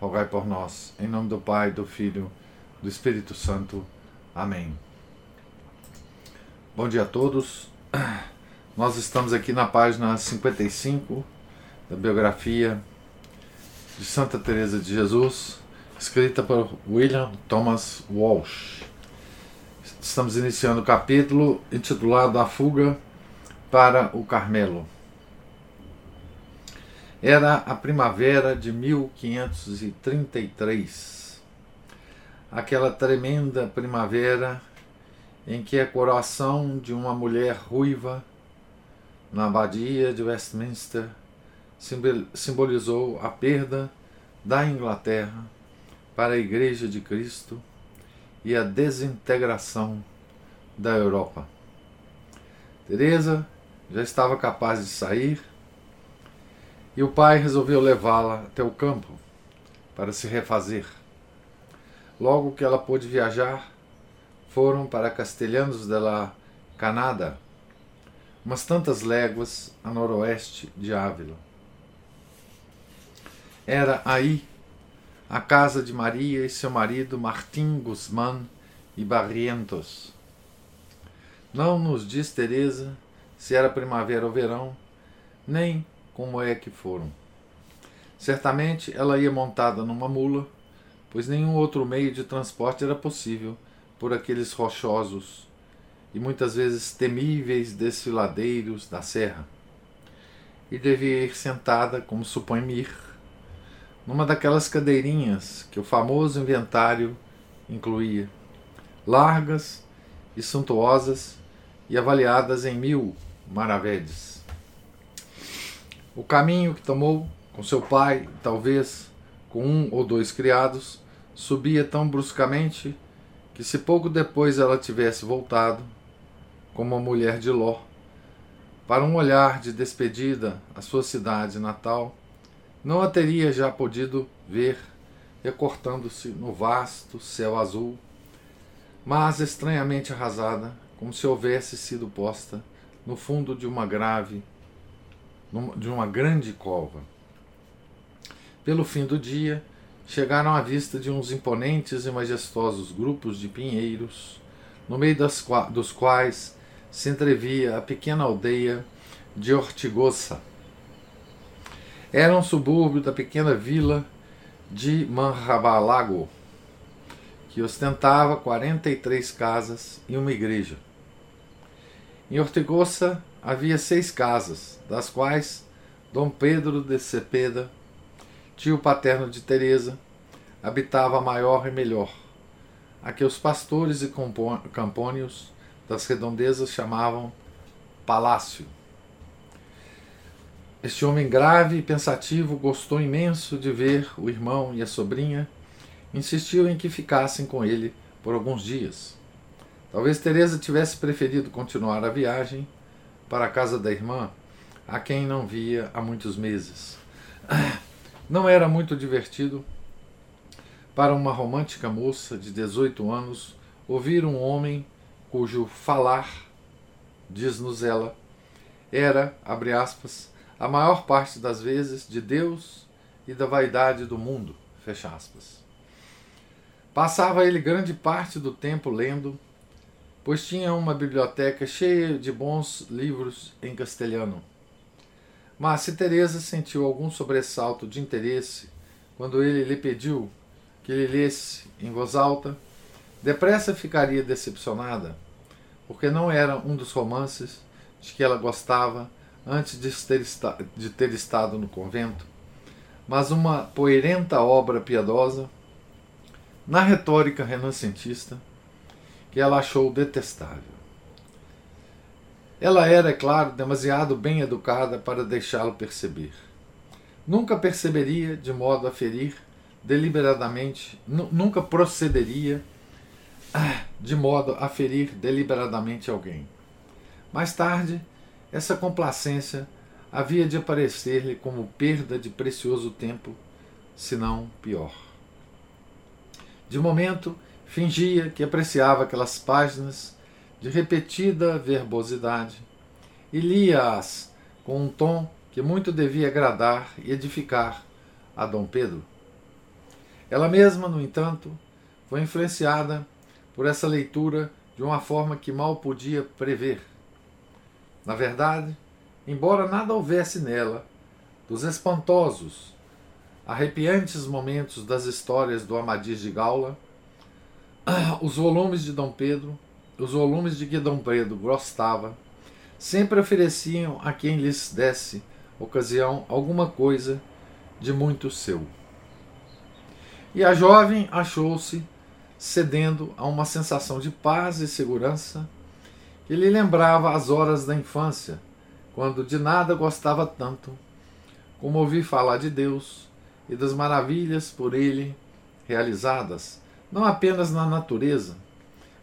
rogai por nós. Em nome do Pai, do Filho, do Espírito Santo. Amém. Bom dia a todos. Nós estamos aqui na página 55 da biografia de Santa Teresa de Jesus, escrita por William Thomas Walsh. Estamos iniciando o capítulo intitulado A Fuga para o Carmelo. Era a primavera de 1533. Aquela tremenda primavera em que a coração de uma mulher ruiva na abadia de Westminster simbolizou a perda da Inglaterra para a Igreja de Cristo e a desintegração da Europa. Teresa já estava capaz de sair e o pai resolveu levá-la até o campo para se refazer. Logo que ela pôde viajar, foram para Castelhanos de la Canada, umas tantas léguas a noroeste de Ávila. Era aí a casa de Maria e seu marido Martim Guzmán e Barrientos. Não nos diz Teresa se era primavera ou verão, nem como é que foram. Certamente ela ia montada numa mula, pois nenhum outro meio de transporte era possível por aqueles rochosos e muitas vezes temíveis desfiladeiros da serra. E devia ir sentada, como supõe Mir, numa daquelas cadeirinhas que o famoso inventário incluía, largas e suntuosas e avaliadas em mil maravedes. O caminho que tomou com seu pai, talvez com um ou dois criados, subia tão bruscamente que, se pouco depois ela tivesse voltado, como a mulher de Ló, para um olhar de despedida à sua cidade natal, não a teria já podido ver recortando-se no vasto céu azul, mas estranhamente arrasada, como se houvesse sido posta no fundo de uma grave de uma grande cova. Pelo fim do dia, chegaram à vista de uns imponentes e majestosos grupos de pinheiros, no meio das, dos quais se entrevia a pequena aldeia de Ortigosa. Era um subúrbio da pequena vila de Manrabalago, que ostentava 43 casas e uma igreja. Em Ortigosa havia seis casas, das quais Dom Pedro de Cepeda, tio paterno de Teresa, habitava a maior e melhor, a que os pastores e campônios das redondezas chamavam palácio. Este homem grave e pensativo gostou imenso de ver o irmão e a sobrinha, insistiu em que ficassem com ele por alguns dias. Talvez Teresa tivesse preferido continuar a viagem para a casa da irmã, a quem não via há muitos meses. Não era muito divertido para uma romântica moça de 18 anos ouvir um homem cujo falar, diz-nos ela, era, abre aspas, a maior parte das vezes de Deus e da vaidade do mundo, fecha aspas. Passava ele grande parte do tempo lendo pois tinha uma biblioteca cheia de bons livros em castelhano. Mas se Teresa sentiu algum sobressalto de interesse quando ele lhe pediu que ele lesse em voz alta, depressa ficaria decepcionada, porque não era um dos romances de que ela gostava antes de ter, de ter estado no convento, mas uma poerenta obra piedosa na retórica renascentista que ela achou detestável. Ela era, é claro, demasiado bem educada para deixá-lo perceber. Nunca perceberia de modo a ferir deliberadamente, nunca procederia ah, de modo a ferir deliberadamente alguém. Mais tarde, essa complacência havia de aparecer-lhe como perda de precioso tempo, se não pior. De momento, fingia que apreciava aquelas páginas de repetida verbosidade e lia-as com um tom que muito devia agradar e edificar a Dom Pedro. Ela mesma, no entanto, foi influenciada por essa leitura de uma forma que mal podia prever. Na verdade, embora nada houvesse nela dos espantosos, arrepiantes momentos das histórias do Amadis de Gaula, os volumes de Dom Pedro, os volumes de que Dom Pedro gostava, sempre ofereciam a quem lhes desse ocasião alguma coisa de muito seu. E a jovem achou-se cedendo a uma sensação de paz e segurança que lhe lembrava as horas da infância, quando de nada gostava tanto como ouvir falar de Deus e das maravilhas por ele realizadas, não apenas na natureza,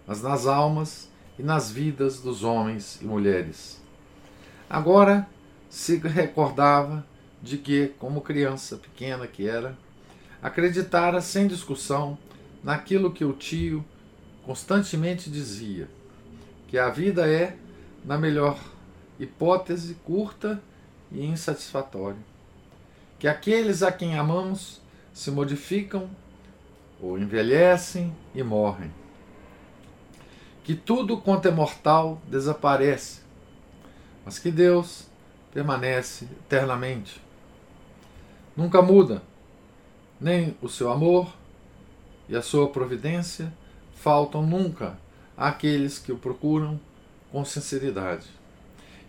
mas nas almas e nas vidas dos homens e mulheres. Agora se recordava de que, como criança pequena que era, acreditara sem discussão naquilo que o tio constantemente dizia: que a vida é, na melhor hipótese, curta e insatisfatória. Que aqueles a quem amamos se modificam ou envelhecem e morrem. Que tudo quanto é mortal desaparece, mas que Deus permanece eternamente. Nunca muda, nem o seu amor e a sua providência faltam nunca àqueles que o procuram com sinceridade.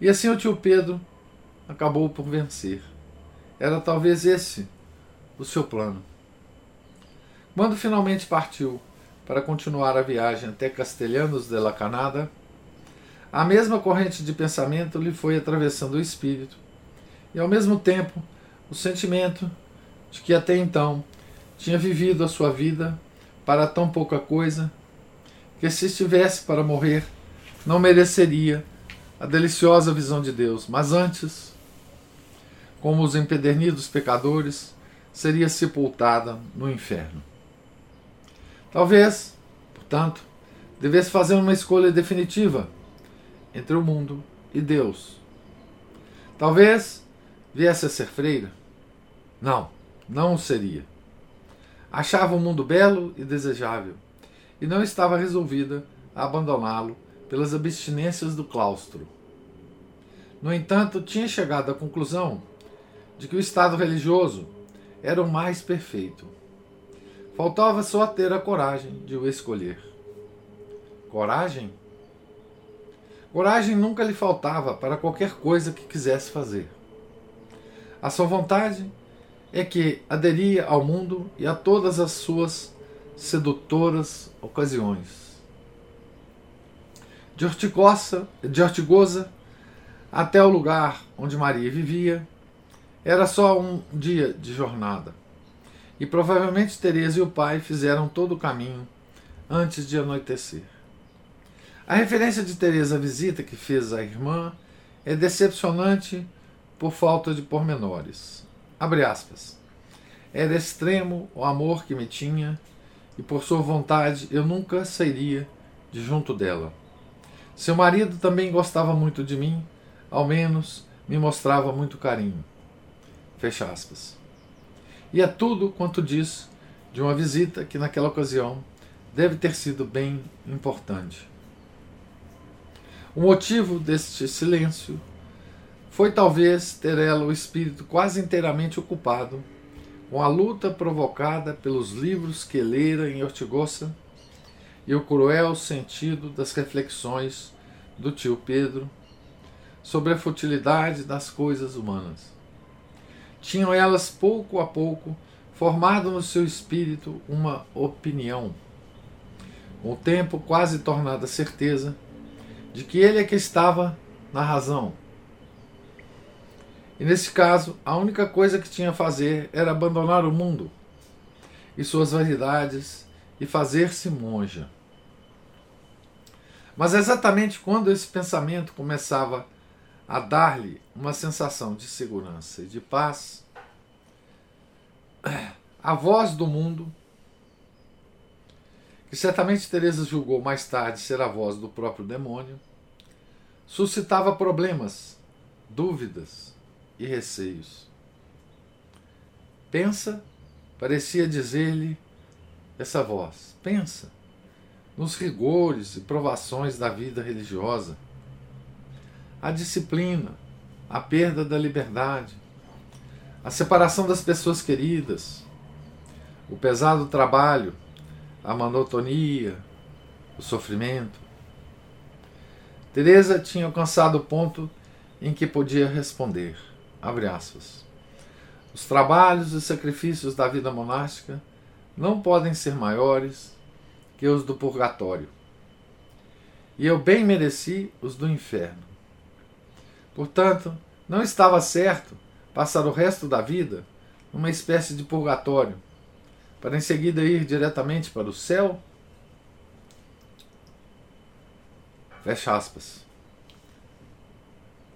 E assim o tio Pedro acabou por vencer. Era talvez esse o seu plano. Quando finalmente partiu para continuar a viagem até Castelhanos de la Canada, a mesma corrente de pensamento lhe foi atravessando o espírito, e ao mesmo tempo o sentimento de que até então tinha vivido a sua vida para tão pouca coisa, que se estivesse para morrer, não mereceria a deliciosa visão de Deus, mas antes, como os empedernidos pecadores, seria sepultada no inferno. Talvez, portanto, devesse fazer uma escolha definitiva entre o mundo e Deus. Talvez viesse a ser freira. Não, não o seria. Achava o mundo belo e desejável, e não estava resolvida a abandoná-lo pelas abstinências do claustro. No entanto, tinha chegado à conclusão de que o estado religioso era o mais perfeito. Faltava só ter a coragem de o escolher. Coragem? Coragem nunca lhe faltava para qualquer coisa que quisesse fazer. A sua vontade é que aderia ao mundo e a todas as suas sedutoras ocasiões. De Hortigosa, de Hortigosa até o lugar onde Maria vivia, era só um dia de jornada. E provavelmente Teresa e o pai fizeram todo o caminho antes de anoitecer. A referência de Teresa à visita que fez à irmã é decepcionante por falta de pormenores. Abre aspas. Era extremo o amor que me tinha e por sua vontade eu nunca sairia de junto dela. Seu marido também gostava muito de mim, ao menos me mostrava muito carinho. Fecha aspas. E é tudo quanto diz de uma visita que naquela ocasião deve ter sido bem importante. O motivo deste silêncio foi talvez ter ela o espírito quase inteiramente ocupado com a luta provocada pelos livros que lera em Ortigosa e o cruel sentido das reflexões do tio Pedro sobre a futilidade das coisas humanas. Tinham elas pouco a pouco formado no seu espírito uma opinião, com o tempo quase tornada certeza de que ele é que estava na razão. E nesse caso, a única coisa que tinha a fazer era abandonar o mundo e suas variedades e fazer-se monja. Mas exatamente quando esse pensamento começava a dar-lhe uma sensação de segurança e de paz, a voz do mundo, que certamente Teresa julgou mais tarde ser a voz do próprio demônio, suscitava problemas, dúvidas e receios. Pensa, parecia dizer-lhe essa voz, pensa nos rigores e provações da vida religiosa, a disciplina, a perda da liberdade, a separação das pessoas queridas, o pesado trabalho, a monotonia, o sofrimento. Teresa tinha alcançado o ponto em que podia responder, aspas, os trabalhos e sacrifícios da vida monástica não podem ser maiores que os do purgatório. E eu bem mereci os do inferno. Portanto, não estava certo passar o resto da vida numa espécie de purgatório, para em seguida ir diretamente para o céu? Fecha aspas.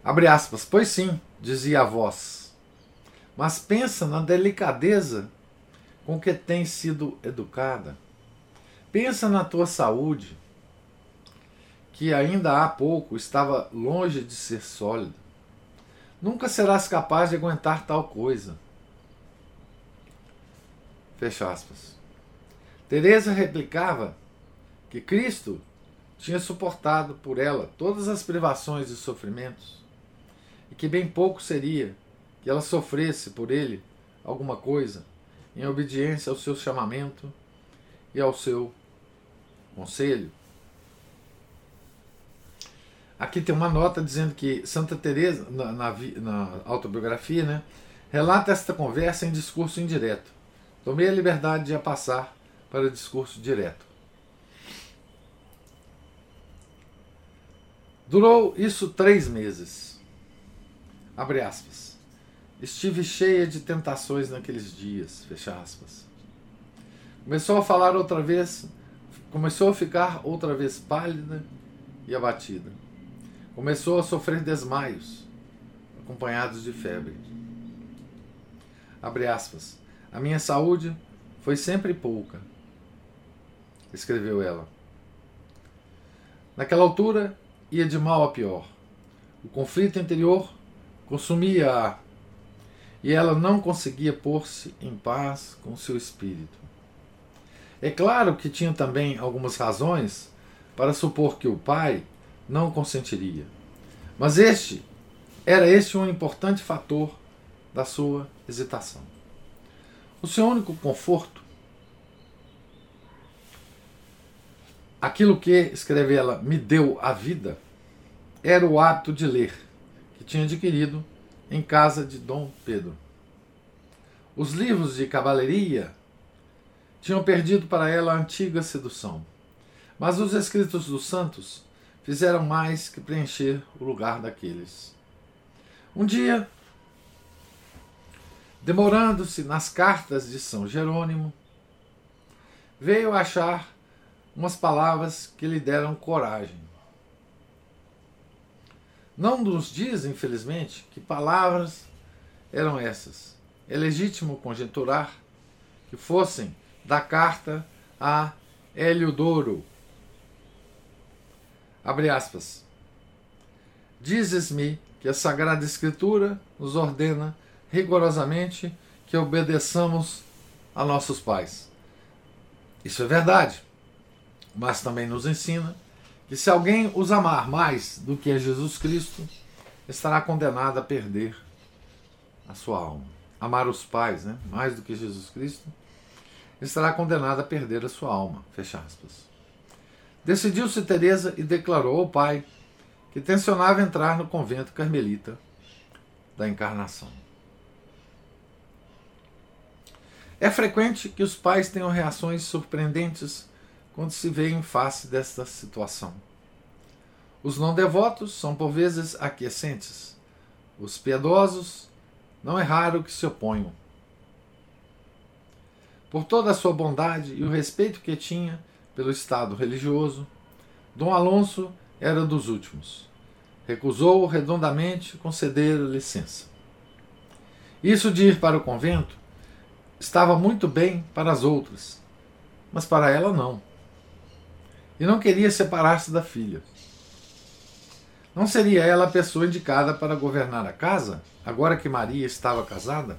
Abre aspas. Pois sim, dizia a voz. Mas pensa na delicadeza com que tem sido educada. Pensa na tua saúde, que ainda há pouco estava longe de ser sólida. Nunca serás capaz de aguentar tal coisa. Fecha aspas. Teresa replicava que Cristo tinha suportado por ela todas as privações e sofrimentos, e que bem pouco seria que ela sofresse por ele alguma coisa em obediência ao seu chamamento e ao seu conselho. Aqui tem uma nota dizendo que Santa Teresa na, na, na autobiografia, né, relata esta conversa em discurso indireto. Tomei a liberdade de a passar para discurso direto. Durou isso três meses. Abre aspas. Estive cheia de tentações naqueles dias. Fecha aspas. Começou a falar outra vez Começou a ficar outra vez pálida e abatida. Começou a sofrer desmaios, acompanhados de febre. Abre aspas. A minha saúde foi sempre pouca, escreveu ela. Naquela altura, ia de mal a pior. O conflito interior consumia-a e ela não conseguia pôr-se em paz com seu espírito. É claro que tinha também algumas razões para supor que o pai não consentiria. Mas este era este um importante fator da sua hesitação. O seu único conforto, aquilo que, escreve ela, me deu a vida, era o hábito de ler, que tinha adquirido em casa de Dom Pedro. Os livros de cavalaria tinham perdido para ela a antiga sedução. Mas os escritos dos santos fizeram mais que preencher o lugar daqueles. Um dia, demorando-se nas cartas de São Jerônimo, veio achar umas palavras que lhe deram coragem. Não nos diz, infelizmente, que palavras eram essas. É legítimo conjecturar que fossem da carta a Heliodoro. Abre aspas. Dizes-me que a Sagrada Escritura nos ordena rigorosamente que obedeçamos a nossos pais. Isso é verdade, mas também nos ensina que se alguém os amar mais do que a Jesus Cristo, estará condenado a perder a sua alma. Amar os pais, né? mais do que Jesus Cristo, estará condenada a perder a sua alma. Fecha aspas. Decidiu-se Teresa e declarou ao pai que tensionava entrar no convento carmelita da Encarnação. É frequente que os pais tenham reações surpreendentes quando se veem em face desta situação. Os não devotos são por vezes aquiescentes. Os piedosos não é raro que se oponham. por toda a sua bondade e o respeito que tinha pelo Estado religioso, Dom Alonso era dos últimos. Recusou redondamente conceder licença. Isso de ir para o convento estava muito bem para as outras, mas para ela não. E não queria separar-se da filha. Não seria ela a pessoa indicada para governar a casa, agora que Maria estava casada?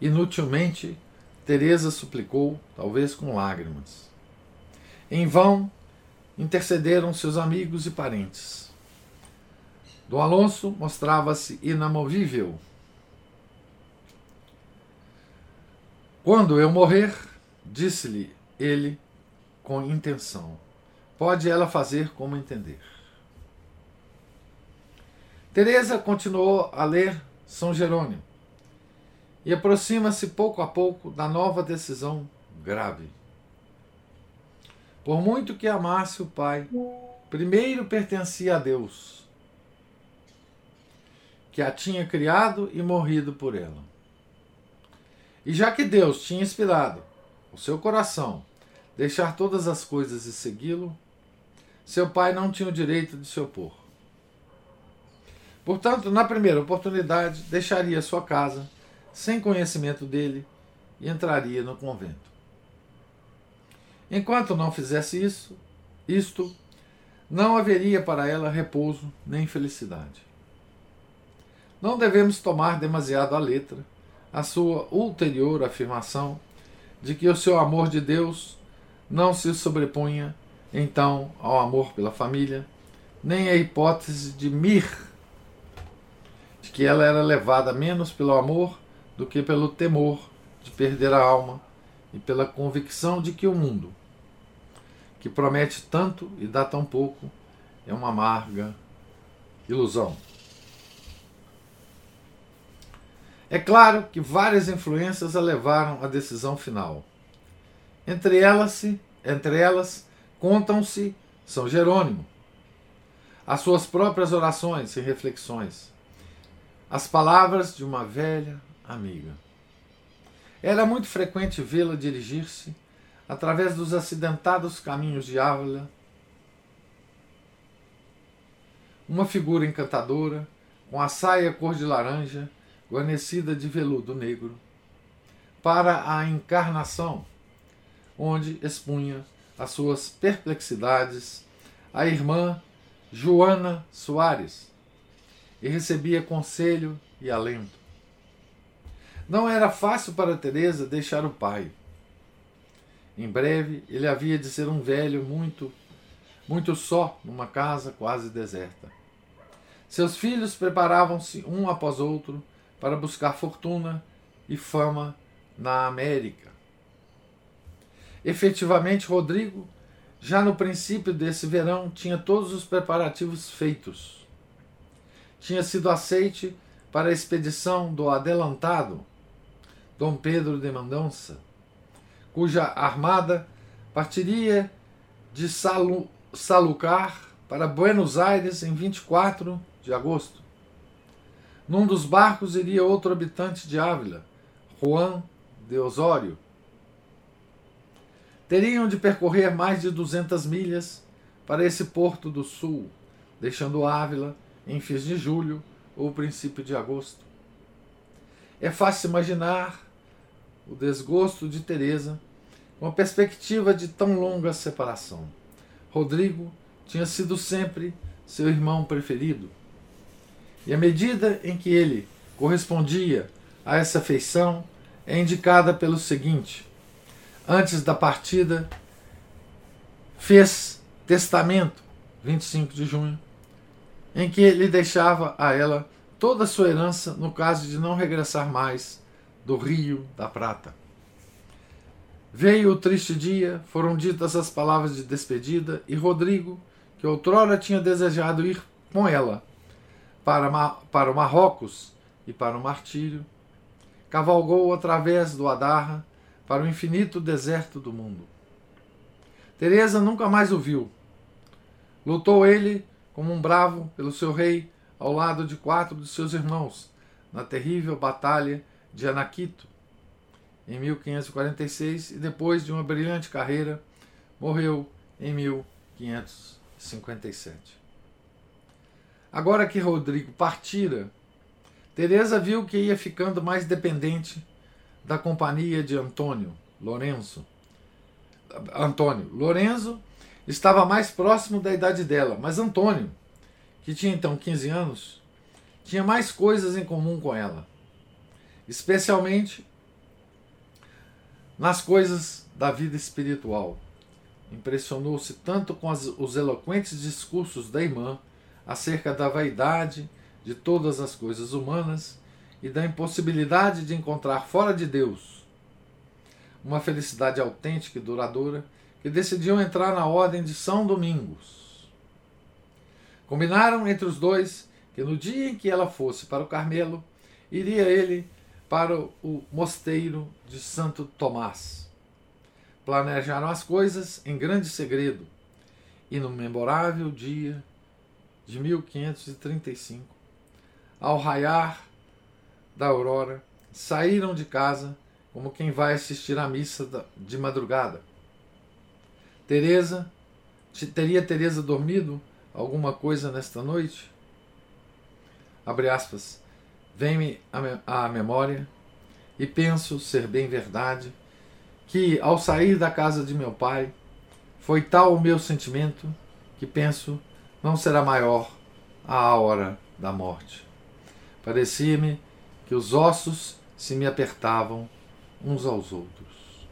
Inutilmente, Teresa suplicou, talvez com lágrimas. Em vão, intercederam seus amigos e parentes. Dom Alonso mostrava-se inamovível. Quando eu morrer, disse-lhe ele com intenção, pode ela fazer como entender. Teresa continuou a ler São Jerônimo e aproxima-se pouco a pouco da nova decisão grave. Por muito que amasse o pai, primeiro pertencia a Deus, que a tinha criado e morrido por ela. E já que Deus tinha inspirado o seu coração deixar todas as coisas e segui-lo, seu pai não tinha o direito de se opor. Portanto, na primeira oportunidade, deixaria sua casa sem conhecimento dele e entraria no convento. Enquanto não fizesse isso, isto, não haveria para ela repouso nem felicidade. Não devemos tomar demasiado à letra a sua ulterior afirmação de que o seu amor de Deus não se sobrepunha então ao amor pela família, nem a hipótese de Mir, de que ela era levada menos pelo amor do que pelo temor de perder a alma e pela convicção de que o mundo, que promete tanto e dá tão pouco, é uma amarga ilusão. É claro que várias influências a levaram à decisão final. Entre elas, entre elas contam-se São Jerônimo, as suas próprias orações e reflexões, as palavras de uma velha amiga. Era muito frequente vê-la dirigir-se através dos acidentados caminhos de Ávila, uma figura encantadora, com a saia cor de laranja, guarnecida de veludo negro, para a encarnação, onde expunha as suas perplexidades a irmã Joana Soares e recebia conselho e alento. Não era fácil para Teresa deixar o pai. Em breve ele havia de ser um velho muito, muito só numa casa quase deserta. Seus filhos preparavam-se um após outro para buscar fortuna e fama na América. Efetivamente, Rodrigo, já no princípio desse verão, tinha todos os preparativos feitos. Tinha sido aceite para a expedição do adelantado Dom Pedro de Mendonça, cuja armada partiria de Salu, Salucar para Buenos Aires em 24 de agosto. Num dos barcos iria outro habitante de Ávila, Juan de Osório. Teriam de percorrer mais de 200 milhas para esse porto do sul, deixando Ávila em fins de julho ou princípio de agosto. É fácil imaginar o desgosto de Teresa com a perspectiva de tão longa separação. Rodrigo tinha sido sempre seu irmão preferido. E a medida em que ele correspondia a essa afeição é indicada pelo seguinte: antes da partida, fez testamento, 25 de junho, em que ele deixava a ela toda a sua herança no caso de não regressar mais do Rio da Prata. Veio o triste dia, foram ditas as palavras de despedida, e Rodrigo, que outrora tinha desejado ir com ela para, para o Marrocos e para o martírio, cavalgou através do Adarra para o infinito deserto do mundo. Teresa nunca mais o viu. Lutou ele como um bravo pelo seu rei ao lado de quatro de seus irmãos na terrível batalha de Anaquito, em 1546 e depois de uma brilhante carreira morreu em 1557. Agora que Rodrigo partira, Teresa viu que ia ficando mais dependente da companhia de Antônio Lorenzo. Antônio Lorenzo estava mais próximo da idade dela, mas Antônio, que tinha então 15 anos, tinha mais coisas em comum com ela, especialmente nas coisas da vida espiritual. Impressionou-se tanto com as, os eloquentes discursos da irmã acerca da vaidade de todas as coisas humanas e da impossibilidade de encontrar fora de Deus uma felicidade autêntica e duradoura, que decidiu entrar na ordem de São Domingos. Combinaram entre os dois que no dia em que ela fosse para o Carmelo, iria ele para o mosteiro de Santo Tomás. Planejaram as coisas em grande segredo e no memorável dia de 1535, ao raiar da aurora, saíram de casa como quem vai assistir à missa de madrugada. Teresa, teria Teresa dormido alguma coisa nesta noite? Abre aspas. Vem-me à memória e penso ser bem verdade que, ao sair da casa de meu pai, foi tal o meu sentimento que penso não será maior a hora da morte. Parecia-me que os ossos se me apertavam uns aos outros.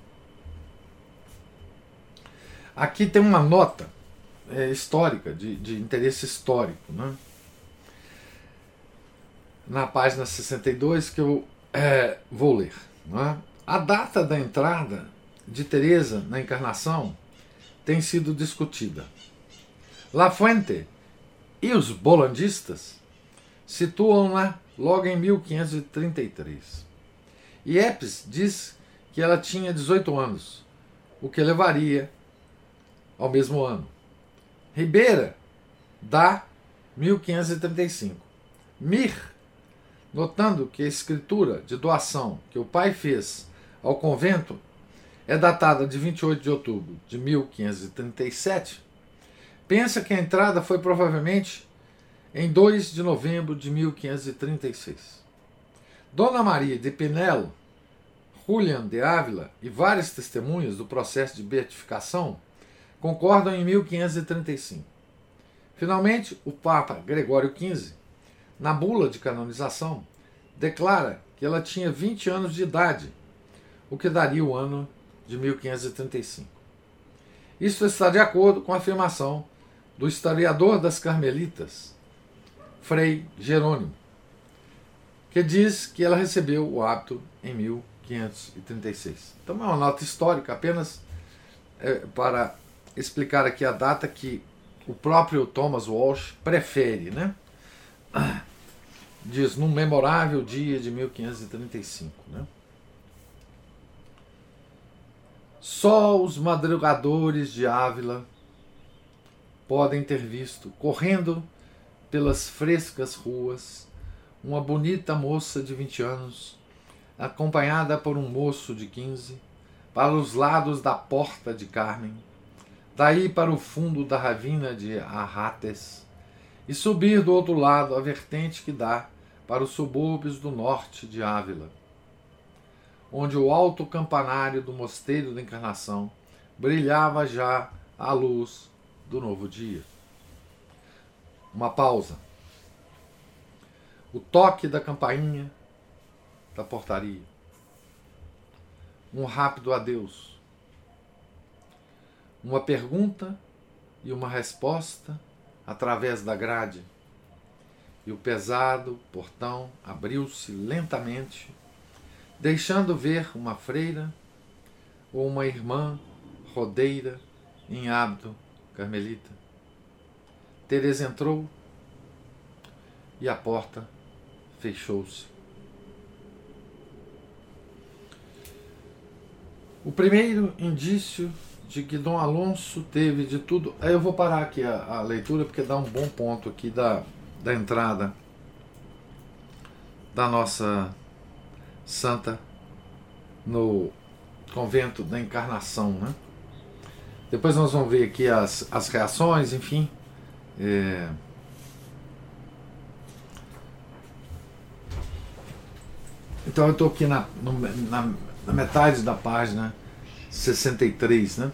Aqui tem uma nota é, histórica, de, de interesse histórico. Né? Na página 62 que eu é, vou ler. É? A data da entrada de Teresa na encarnação tem sido discutida. La Fuente e os bolandistas situam-na logo em 1533. E Epes diz que ela tinha 18 anos, o que levaria ao mesmo ano. Ribeira dá 1535. Mir notando que a escritura de doação que o pai fez ao convento é datada de 28 de outubro de 1537, pensa que a entrada foi provavelmente em 2 de novembro de 1536. Dona Maria de Pinelo, Julian de Ávila e várias testemunhas do processo de beatificação concordam em 1535. Finalmente, o Papa Gregório XV na bula de canonização, declara que ela tinha 20 anos de idade, o que daria o ano de 1535. Isso está de acordo com a afirmação do historiador das Carmelitas, Frei Jerônimo, que diz que ela recebeu o hábito em 1536. Então é uma nota histórica apenas é, para explicar aqui a data que o próprio Thomas Walsh prefere, né? Diz num memorável dia de 1535. Né? Só os madrugadores de Ávila podem ter visto, correndo pelas frescas ruas, uma bonita moça de 20 anos, acompanhada por um moço de 15, para os lados da porta de Carmen, daí para o fundo da ravina de Arrates, e subir do outro lado a vertente que dá para os subúrbios do norte de Ávila, onde o alto campanário do Mosteiro da Encarnação brilhava já à luz do novo dia. Uma pausa. O toque da campainha da portaria. Um rápido adeus. Uma pergunta e uma resposta através da grade e o pesado portão abriu-se lentamente, deixando ver uma freira ou uma irmã rodeira em hábito carmelita. Teresa entrou e a porta fechou-se. O primeiro indício de que Dom Alonso teve de tudo. Aí eu vou parar aqui a, a leitura porque dá um bom ponto aqui da, da entrada da nossa Santa no convento da encarnação. Né? Depois nós vamos ver aqui as, as reações, enfim. É... Então eu estou aqui na, no, na, na, metade da página 63, né?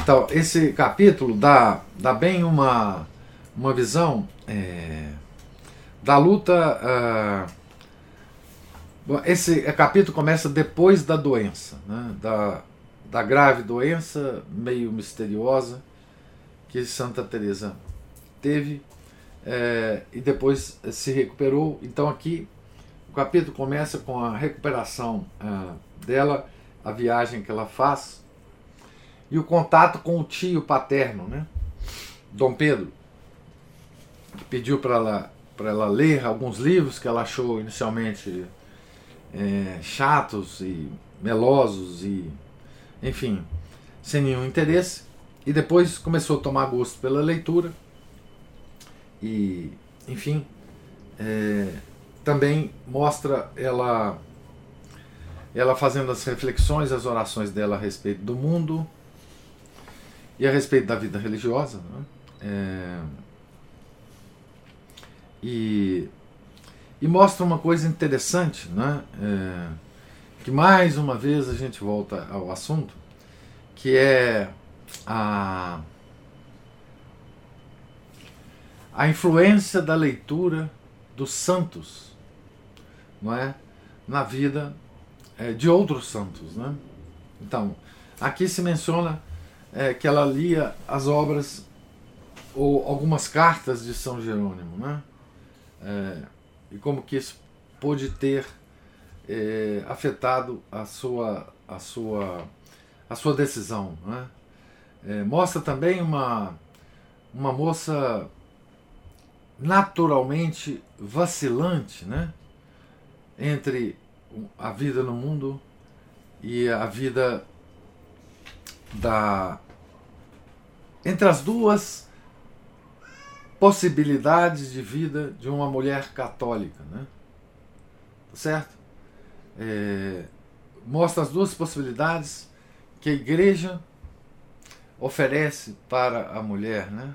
Então, esse capítulo dá, dá bem uma, uma visão é, da luta. Uh, esse capítulo começa depois da doença, né? da, da grave doença meio misteriosa que Santa Teresa teve é, e depois se recuperou. Então aqui o capítulo começa com a recuperação uh, dela, a viagem que ela faz e o contato com o tio paterno, né? Dom Pedro, que pediu para ela, ela ler alguns livros que ela achou inicialmente é, chatos e melosos e, enfim, sem nenhum interesse. E depois começou a tomar gosto pela leitura e, enfim, é, também mostra ela ela fazendo as reflexões, as orações dela a respeito do mundo e a respeito da vida religiosa. Né? É, e, e mostra uma coisa interessante, né? É, que mais uma vez a gente volta ao assunto, que é a, a influência da leitura dos santos não é? na vida é, de outros santos. Né? Então, aqui se menciona é, que ela lia as obras ou algumas cartas de São Jerônimo, né? É, e como que isso pôde ter é, afetado a sua, a sua, a sua decisão. Né? É, mostra também uma, uma moça naturalmente vacilante, né? entre a vida no mundo e a vida da entre as duas possibilidades de vida de uma mulher católica, né? Tá certo? É, mostra as duas possibilidades que a igreja oferece para a mulher, né?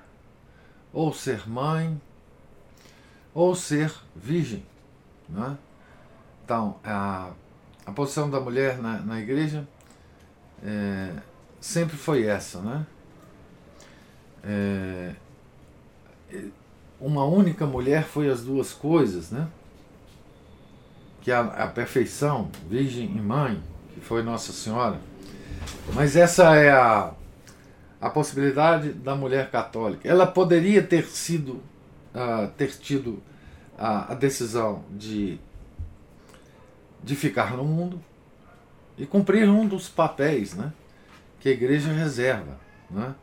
Ou ser mãe, ou ser virgem, né? Então, a, a posição da mulher na, na igreja é, sempre foi essa, né? É, uma única mulher foi as duas coisas, né? Que a, a perfeição, virgem e mãe, que foi Nossa Senhora. Mas essa é a, a possibilidade da mulher católica. Ela poderia ter sido, uh, ter tido a, a decisão de de ficar no mundo e cumprir um dos papéis né, que a igreja reserva né,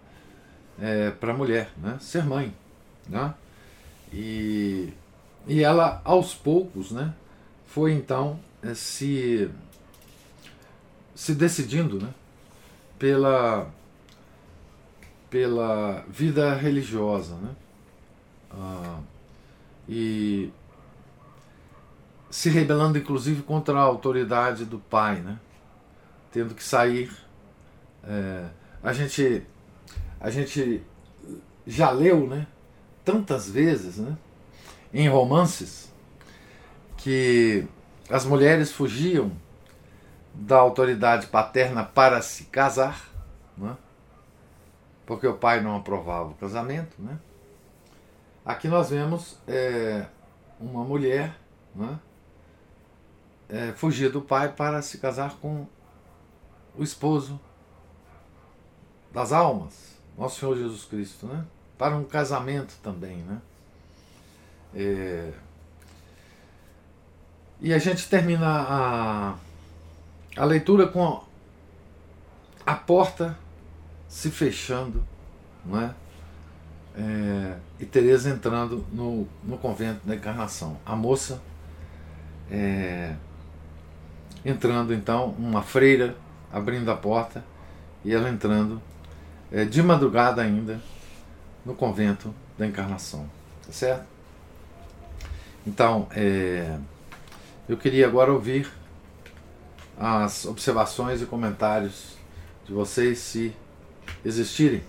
é, para a mulher, né, ser mãe. Né, e, e ela, aos poucos, né, foi então é, se, se decidindo né, pela, pela vida religiosa. Né, ah, e se rebelando inclusive contra a autoridade do pai, né? tendo que sair. É, a gente a gente já leu, né? Tantas vezes, né? Em romances que as mulheres fugiam da autoridade paterna para se casar, né? porque o pai não aprovava o casamento, né? Aqui nós vemos é, uma mulher, né? é, fugir do pai para se casar com o esposo das almas, nosso Senhor Jesus Cristo, né? Para um casamento também, né? É... E a gente termina a, a leitura com a porta se fechando, não é? é e Teresa entrando no, no convento da encarnação. A moça é, entrando então uma freira abrindo a porta e ela entrando é, de madrugada ainda no convento da Encarnação, tá certo? Então, é, eu queria agora ouvir as observações e comentários de vocês, se existirem.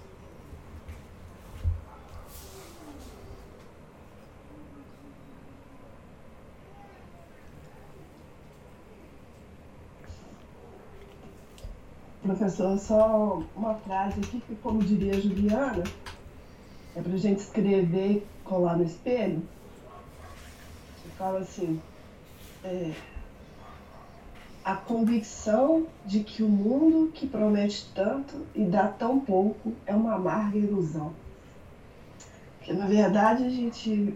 Professor, só uma frase aqui que, como diria a Juliana, é para gente escrever e colar no espelho. Fala assim, é, a convicção de que o mundo que promete tanto e dá tão pouco é uma amarga ilusão. Porque na verdade a gente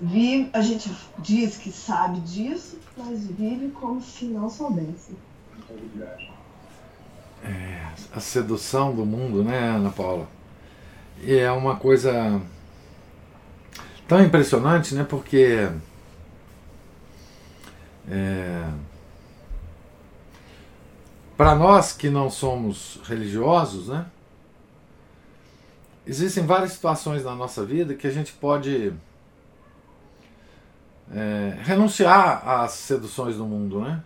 vive, a gente diz que sabe disso, mas vive como se não soubesse. É, a sedução do mundo, né, Ana Paula? E é uma coisa tão impressionante, né? Porque é, para nós que não somos religiosos, né? Existem várias situações na nossa vida que a gente pode é, renunciar às seduções do mundo, né?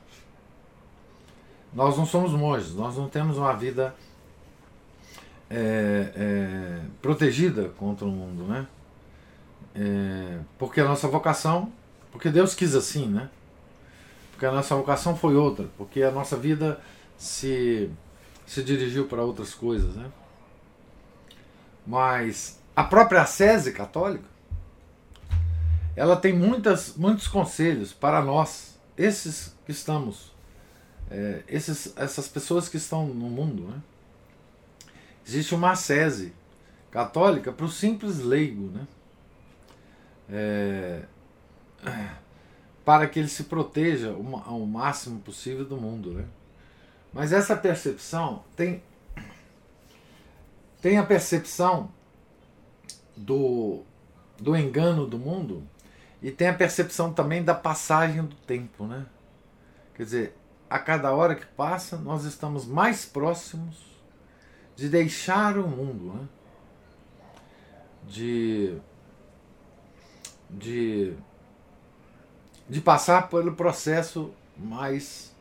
Nós não somos monges, nós não temos uma vida é, é, protegida contra o mundo, né? É, porque a nossa vocação, porque Deus quis assim, né? Porque a nossa vocação foi outra, porque a nossa vida se, se dirigiu para outras coisas, né? Mas a própria Assese católica, ela tem muitas, muitos conselhos para nós, esses que estamos é, esses, essas pessoas que estão no mundo. Né? Existe uma ascese católica para o simples leigo, né? É, para que ele se proteja ao máximo possível do mundo. Né? Mas essa percepção tem, tem a percepção do, do engano do mundo e tem a percepção também da passagem do tempo. Né? Quer dizer, a cada hora que passa, nós estamos mais próximos de deixar o mundo, né? de, de, de passar pelo processo mais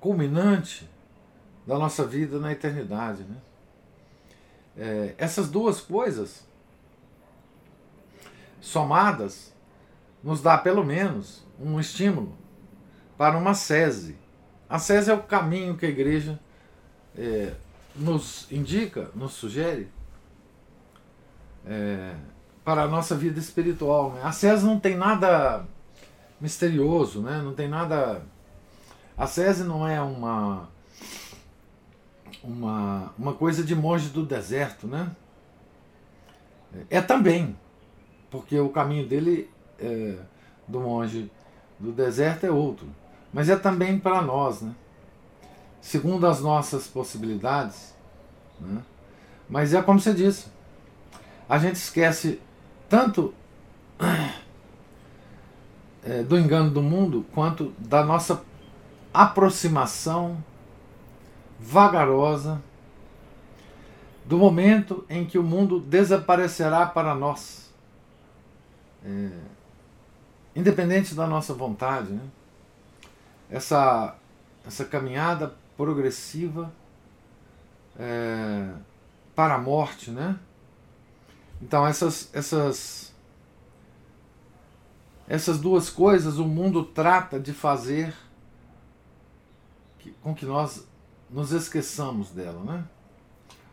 culminante da nossa vida na eternidade. Né? É, essas duas coisas somadas nos dá pelo menos um estímulo para uma sese. A sese é o caminho que a igreja é, nos indica, nos sugere é, para a nossa vida espiritual. Né? A sese não tem nada misterioso, né? não tem nada. A sese não é uma, uma, uma coisa de monge do deserto, né? É também, porque o caminho dele, é, do monge do deserto, é outro mas é também para nós, né? segundo as nossas possibilidades. Né? Mas é como você disse, a gente esquece tanto é, do engano do mundo quanto da nossa aproximação vagarosa do momento em que o mundo desaparecerá para nós, é, independente da nossa vontade. Né? Essa, essa caminhada progressiva é, para a morte, né? Então essas, essas, essas duas coisas o mundo trata de fazer com que nós nos esqueçamos dela, né?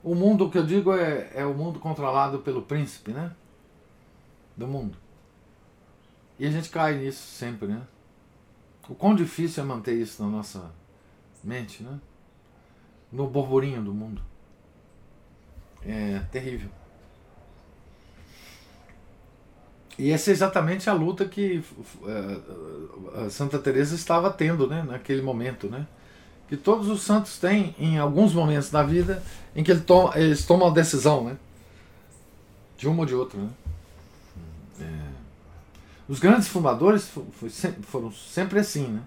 O mundo que eu digo é, é o mundo controlado pelo príncipe, né? Do mundo. E a gente cai nisso sempre, né? O quão difícil é manter isso na nossa mente, né? No borburinho do mundo. É terrível. E essa é exatamente a luta que uh, Santa Teresa estava tendo, né, naquele momento, né? Que todos os santos têm em alguns momentos da vida em que eles tomam a decisão, né? De uma ou de outra, né? Os grandes fumadores foram sempre assim, né?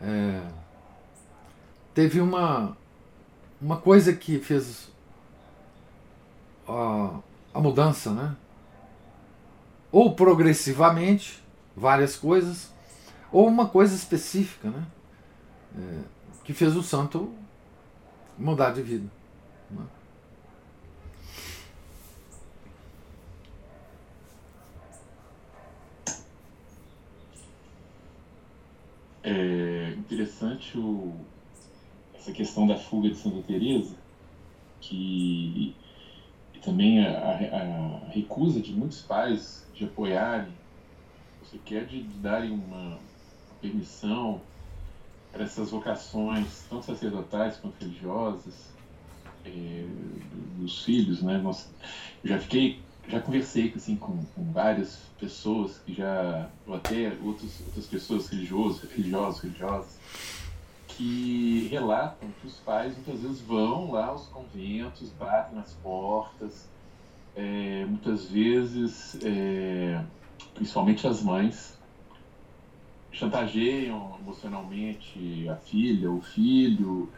É, teve uma, uma coisa que fez a, a mudança, né? Ou progressivamente, várias coisas, ou uma coisa específica, né? é, que fez o santo mudar de vida. Né? É interessante o, essa questão da fuga de Santa Teresa, que e também a, a, a, recusa de muitos pais de apoiarem, você quer de, de darem uma permissão para essas vocações, tanto sacerdotais quanto religiosas, é, dos filhos, né? Eu já fiquei, já conversei assim com, com várias pessoas que já, ou até outros, outras pessoas religiosas, religiosas, religiosas, que relatam que os pais muitas vezes vão lá aos conventos, batem nas portas, é, muitas vezes, é, principalmente as mães, chantageiam emocionalmente a filha, o filho,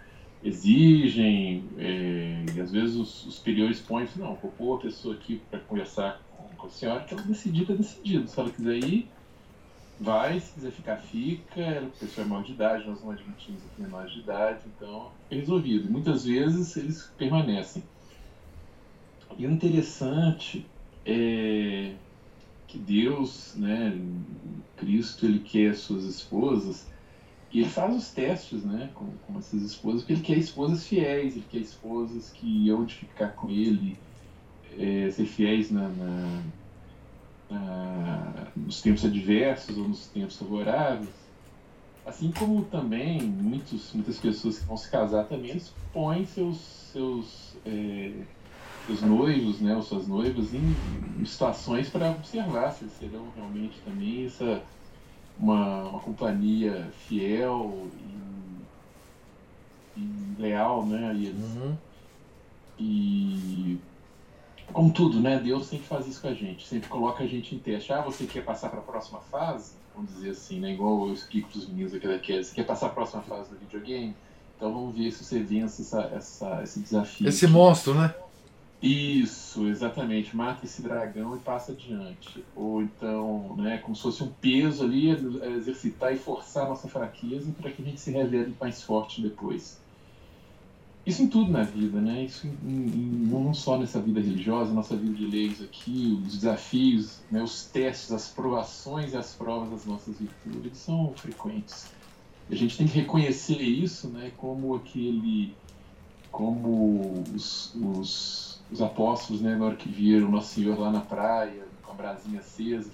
exigem, é, e às vezes os, superiores põem assim, não, vou pôr a pessoa aqui para conversar com, a senhora, que ela decidir, está decidido. Se ela quiser ir, vai, se quiser ficar, fica. A pessoa é maior de idade, nós não admitimos aqui menores de idade, então é resolvido. Muitas vezes eles permanecem. E o interessante é que Deus, né, Cristo, ele quer suas esposas e ele faz os testes né, com, com essas esposas, porque ele quer esposas fiéis, ele quer esposas que hão de ficar com ele, é, ser fiéis na, na, na, nos tempos adversos ou nos tempos favoráveis. Assim como também muitos, muitas pessoas que vão se casar também, eles põem seus, seus, é, seus noivos, né, ou suas noivas, em, em situações para observar se serão realmente também essa uma, uma companhia fiel e, e leal, né? E, uhum. e como tudo, né? Deus sempre faz isso com a gente, sempre coloca a gente em teste. Ah, você quer passar para a próxima fase? Vamos dizer assim, né? Igual eu explico para os meninos aqui da Kes, você quer passar para a próxima fase do videogame? Então vamos ver se você vence essa, essa, esse desafio. Esse aqui. monstro, né? Isso, exatamente. Mata esse dragão e passa adiante. Ou então, né, como se fosse um peso ali, exercitar e forçar a nossa fraqueza para que a gente se revele mais forte depois. Isso em tudo na vida, né? Isso em, em, não só nessa vida religiosa, nossa vida de leis aqui, os desafios, né, os testes, as provações e as provas das nossas virtudes são frequentes. A gente tem que reconhecer isso, né, como aquele, como os, os os apóstolos, né, na hora que viram Nosso Senhor lá na praia, com a brasinha acesa,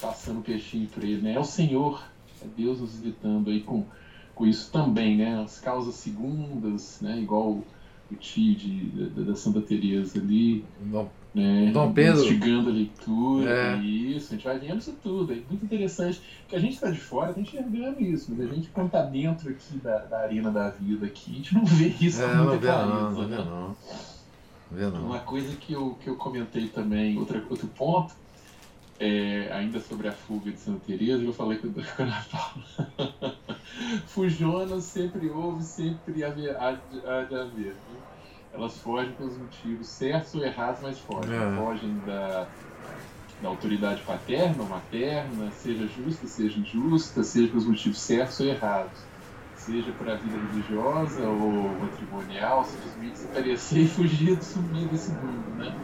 passando o peixinho para ele, né? É o Senhor, é Deus nos visitando aí com, com isso também, né? As causas segundas, né? Igual o tio de, da, da Santa Teresa ali, Dom, né? Dom Pedro. Instigando a leitura, é. isso, a gente vai vendo isso tudo, é muito interessante, porque a gente está de fora, tá enxergando isso, mas a gente quando tá dentro aqui da, da arena da vida aqui, a gente não vê isso é, com muita clareza, não, não, né? vê Uma coisa que eu, que eu comentei também, outra, outro ponto, é, ainda sobre a fuga de Santa Teresa, eu falei com, com a Paula. Fujona sempre houve, sempre há de, haver. Elas fogem pelos motivos certos ou errados, mas fogem. É. Fogem da, da autoridade paterna ou materna, seja justa, seja injusta, seja pelos motivos certos ou errados seja para a vida religiosa ou matrimonial, simplesmente se aparecer e fugir, sumir desse mundo, né?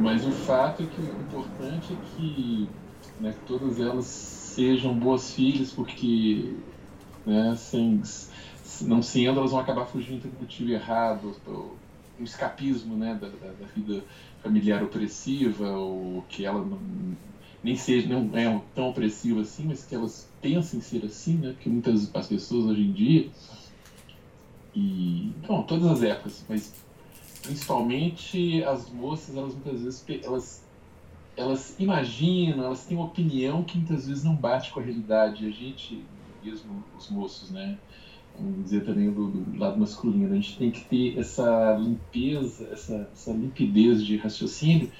Mas o fato é que o importante é que, né, que todas elas sejam boas filhas, porque né, sem, não sendo, elas vão acabar fugindo do motivo errado, um escapismo né, da, da, da vida familiar opressiva, ou que ela não, nem seja não é tão opressiva assim, mas que elas pensem ser assim, né? Porque muitas as pessoas hoje em dia e bom, todas as épocas, mas principalmente as moças, elas muitas vezes elas elas imaginam, elas têm uma opinião que muitas vezes não bate com a realidade. A gente, mesmo os moços, né? Vamos dizer também do, do lado masculino, a gente tem que ter essa limpeza, essa, essa limpidez de raciocínio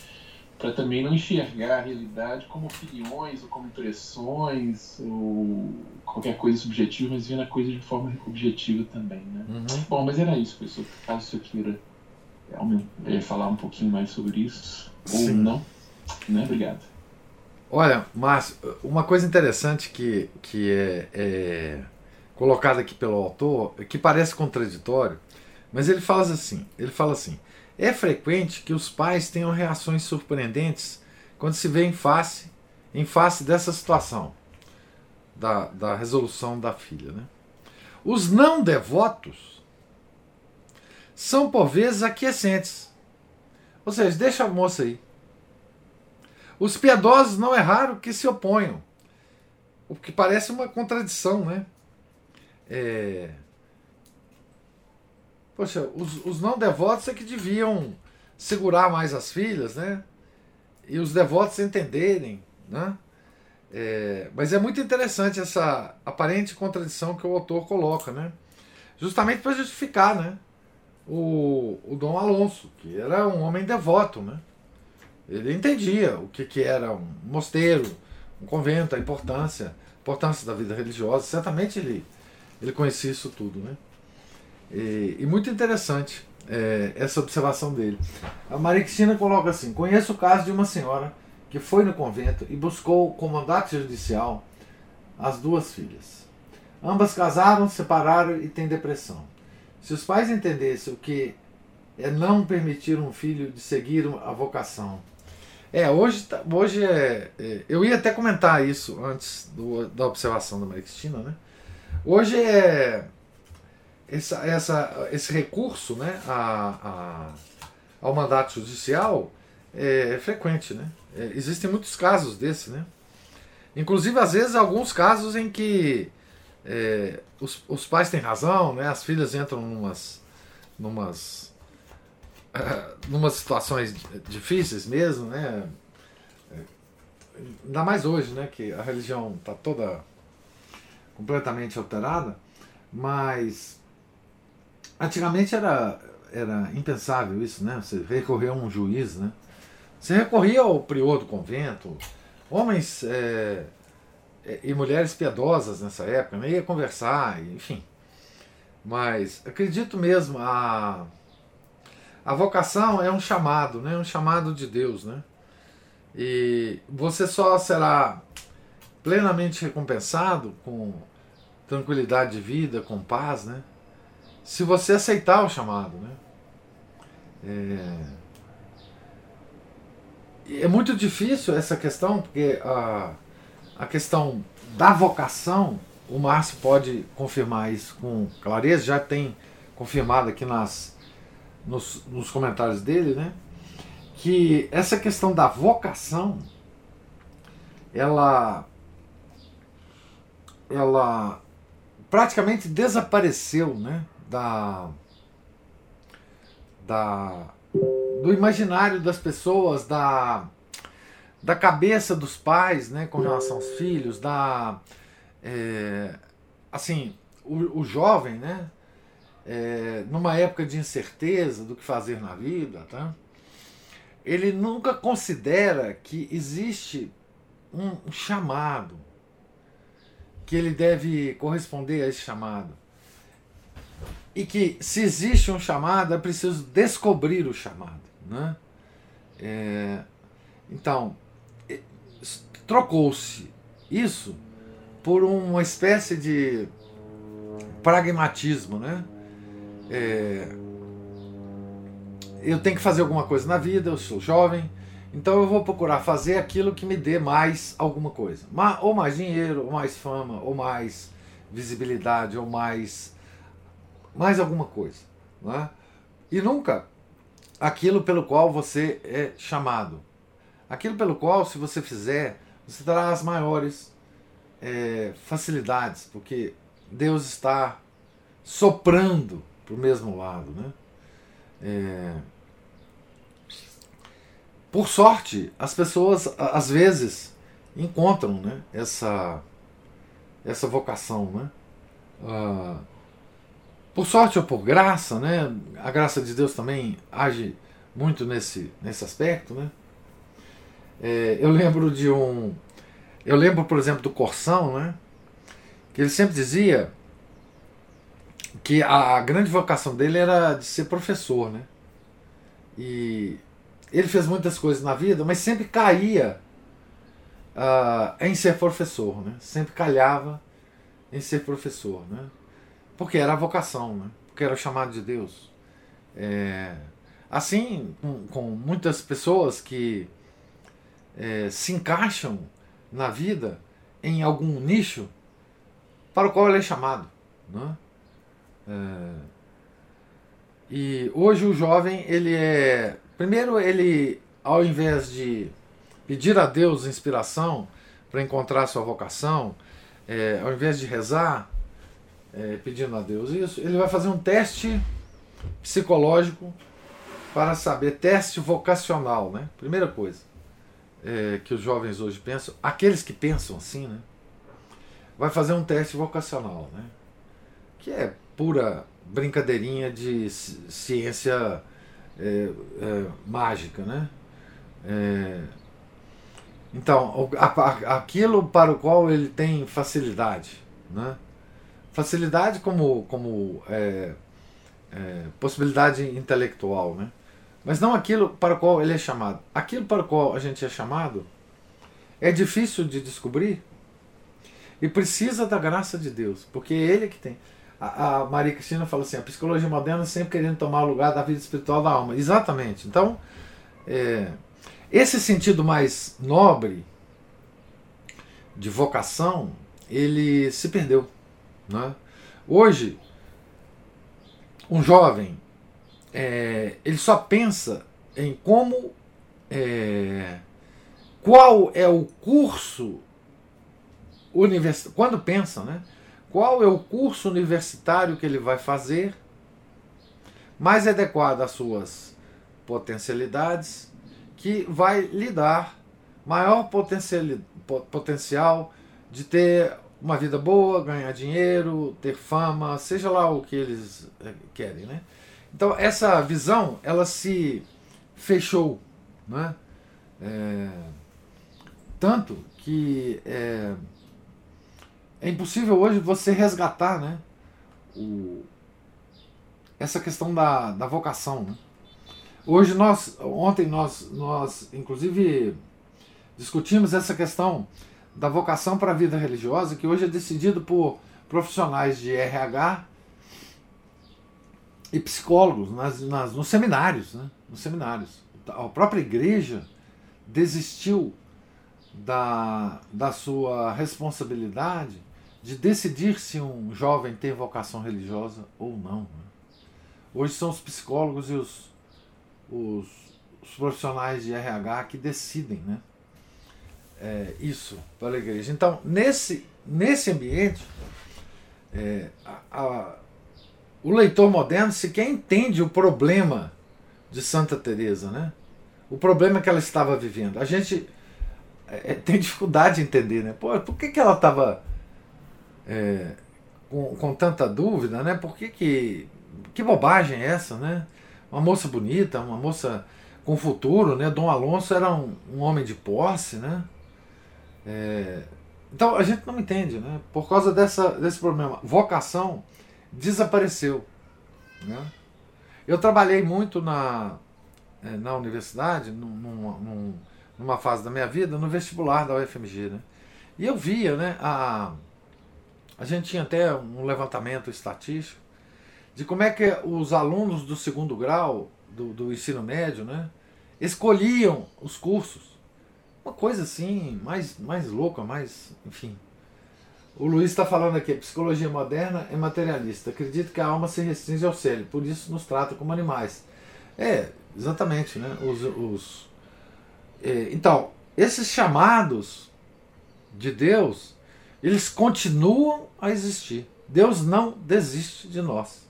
para também não enxergar a realidade como opiniões ou como impressões ou qualquer coisa subjetiva, mas vendo a coisa de forma objetiva também, né? Uhum. Bom, mas era isso, professor. Caso você queira é, falar um pouquinho mais sobre isso Sim. ou não, né? Obrigado. Olha, Márcio, uma coisa interessante que, que é, é colocado aqui pelo autor, que parece contraditório, mas ele fala assim, ele fala assim: é frequente que os pais tenham reações surpreendentes quando se vê em face, em face dessa situação da, da resolução da filha. Né? Os não devotos são por vezes aquiescentes. Ou seja, deixa a moça aí. Os piedosos não é raro que se oponham. O que parece uma contradição, né? É... Poxa, os, os não devotos é que deviam segurar mais as filhas, né? E os devotos entenderem, né? É, mas é muito interessante essa aparente contradição que o autor coloca, né? Justamente para justificar, né? O, o Dom Alonso, que era um homem devoto, né? Ele entendia o que, que era um mosteiro, um convento, a importância, a importância da vida religiosa. Certamente ele, ele conhecia isso tudo, né? E, e muito interessante é, essa observação dele. A Maria Cristina coloca assim: Conheço o caso de uma senhora que foi no convento e buscou com mandato judicial as duas filhas. Ambas casaram, separaram e têm depressão. Se os pais entendessem o que é não permitir um filho de seguir a vocação. É, hoje, tá, hoje é, é Eu ia até comentar isso antes do, da observação da Maria Cristina, né? Hoje é. Essa, essa, esse recurso né, a, a, ao mandato judicial é frequente, né? É, existem muitos casos desse, né? Inclusive, às vezes, alguns casos em que é, os, os pais têm razão, né? As filhas entram numas, numas, numas situações difíceis mesmo, né? É, ainda mais hoje, né? Que a religião está toda completamente alterada, mas antigamente era, era impensável isso, né? Você recorrer a um juiz, né? Você recorria ao prior do convento, homens é, é, e mulheres piedosas nessa época, né? ia conversar, enfim. Mas acredito mesmo, a, a vocação é um chamado, né? um chamado de Deus. Né? E você só será plenamente recompensado com tranquilidade de vida, com paz, né? Se você aceitar o chamado. Né? É, é muito difícil essa questão, porque a, a questão da vocação, o Márcio pode confirmar isso com clareza, já tem confirmado aqui nas, nos, nos comentários dele, né? Que essa questão da vocação, ela, ela praticamente desapareceu, né? Da, da do imaginário das pessoas, da, da cabeça dos pais, né, com relação aos filhos, da é, assim o, o, jovem, né, é, numa época de incerteza do que fazer na vida, tá? Ele nunca considera que existe um chamado, que ele deve corresponder a esse chamado. E que se existe um chamado, é preciso descobrir o chamado. Né? É, então, trocou-se isso por uma espécie de pragmatismo. Né? É, eu tenho que fazer alguma coisa na vida, eu sou jovem, então eu vou procurar fazer aquilo que me dê mais alguma coisa. Ou mais dinheiro, ou mais fama, ou mais visibilidade, ou mais, mais alguma coisa. Né? E nunca aquilo pelo qual você é chamado. Aquilo pelo qual, se você fizer, você terá as maiores é, facilidades, porque Deus está soprando para o mesmo lado. Né? É... Por sorte, as pessoas às vezes encontram né, essa, essa vocação. Né? Ah, por sorte ou por graça, né? A graça de Deus também age muito nesse, nesse aspecto, né? É, eu lembro de um. Eu lembro, por exemplo, do Corsão, né? Que ele sempre dizia que a, a grande vocação dele era de ser professor, né? E ele fez muitas coisas na vida, mas sempre caía uh, em ser professor, né? Sempre calhava em ser professor, né? Porque era a vocação, né? Porque era o chamado de Deus. É, assim, com, com, muitas pessoas que é, se encaixam na vida em algum nicho para o qual ele é chamado, né? É, e hoje o jovem, ele é. Primeiro, ele, ao invés de pedir a Deus inspiração para encontrar sua vocação, é, ao invés de rezar, é, pedindo a Deus isso, ele vai fazer um teste psicológico para saber, teste vocacional, né? Primeira coisa é, que os jovens hoje pensam, aqueles que pensam assim, né? Vai fazer um teste vocacional, né? Que é pura brincadeirinha de ciência é, é, mágica, né? É, então, aquilo para o qual ele tem facilidade, né? Facilidade como, como é, é, possibilidade intelectual, né? Mas não aquilo para o qual ele é chamado. Aquilo para o qual a gente é chamado é difícil de descobrir e precisa da graça de Deus, porque é Ele que tem a, a Maria Cristina fala assim: a psicologia moderna sempre querendo tomar o lugar da vida espiritual da alma. Exatamente. Então, é, esse sentido mais nobre de vocação, ele se perdeu. Né? Hoje, um jovem, é, ele só pensa em como. É, qual é o curso universitário. Quando pensa, né? qual é o curso universitário que ele vai fazer mais adequado às suas potencialidades, que vai lhe dar maior potencial de ter uma vida boa, ganhar dinheiro, ter fama, seja lá o que eles eh, querem, né? Então essa visão ela se fechou, né? É, tanto que é, é impossível hoje você resgatar né, o, essa questão da, da vocação. Né? Hoje nós, ontem nós, nós inclusive discutimos essa questão da vocação para a vida religiosa, que hoje é decidido por profissionais de RH e psicólogos nas, nas, nos seminários, né? nos seminários. A própria igreja desistiu da, da sua responsabilidade de decidir se um jovem tem vocação religiosa ou não. Né? Hoje são os psicólogos e os, os, os, profissionais de RH que decidem né? É, isso para a igreja. Então, nesse, nesse ambiente, é, a, a, o leitor moderno sequer entende o problema de Santa Teresa, né? O problema que ela estava vivendo. A gente é, tem dificuldade de entender, né? Pô, por que, que ela estava é, com, com tanta dúvida, né? Por que, que, que bobagem é essa, né? Uma moça bonita, uma moça com futuro, né? Dom Alonso era um, um homem de posse, né? É, então a gente não entende, né? Por causa dessa, desse problema, vocação desapareceu, né? Eu trabalhei muito na, é, na universidade, num, num, numa fase da minha vida, no vestibular da UFMG, né? E eu via, né? A, a gente tinha até um levantamento estatístico de como é que os alunos do segundo grau do, do ensino médio né, escolhiam os cursos. Uma coisa assim, mais, mais louca, mais. enfim. O Luiz está falando aqui, psicologia moderna é materialista. Acredito que a alma se restringe ao cérebro, por isso nos trata como animais. É, exatamente, né? Os, os, é, então, esses chamados de Deus eles continuam a existir. Deus não desiste de nós.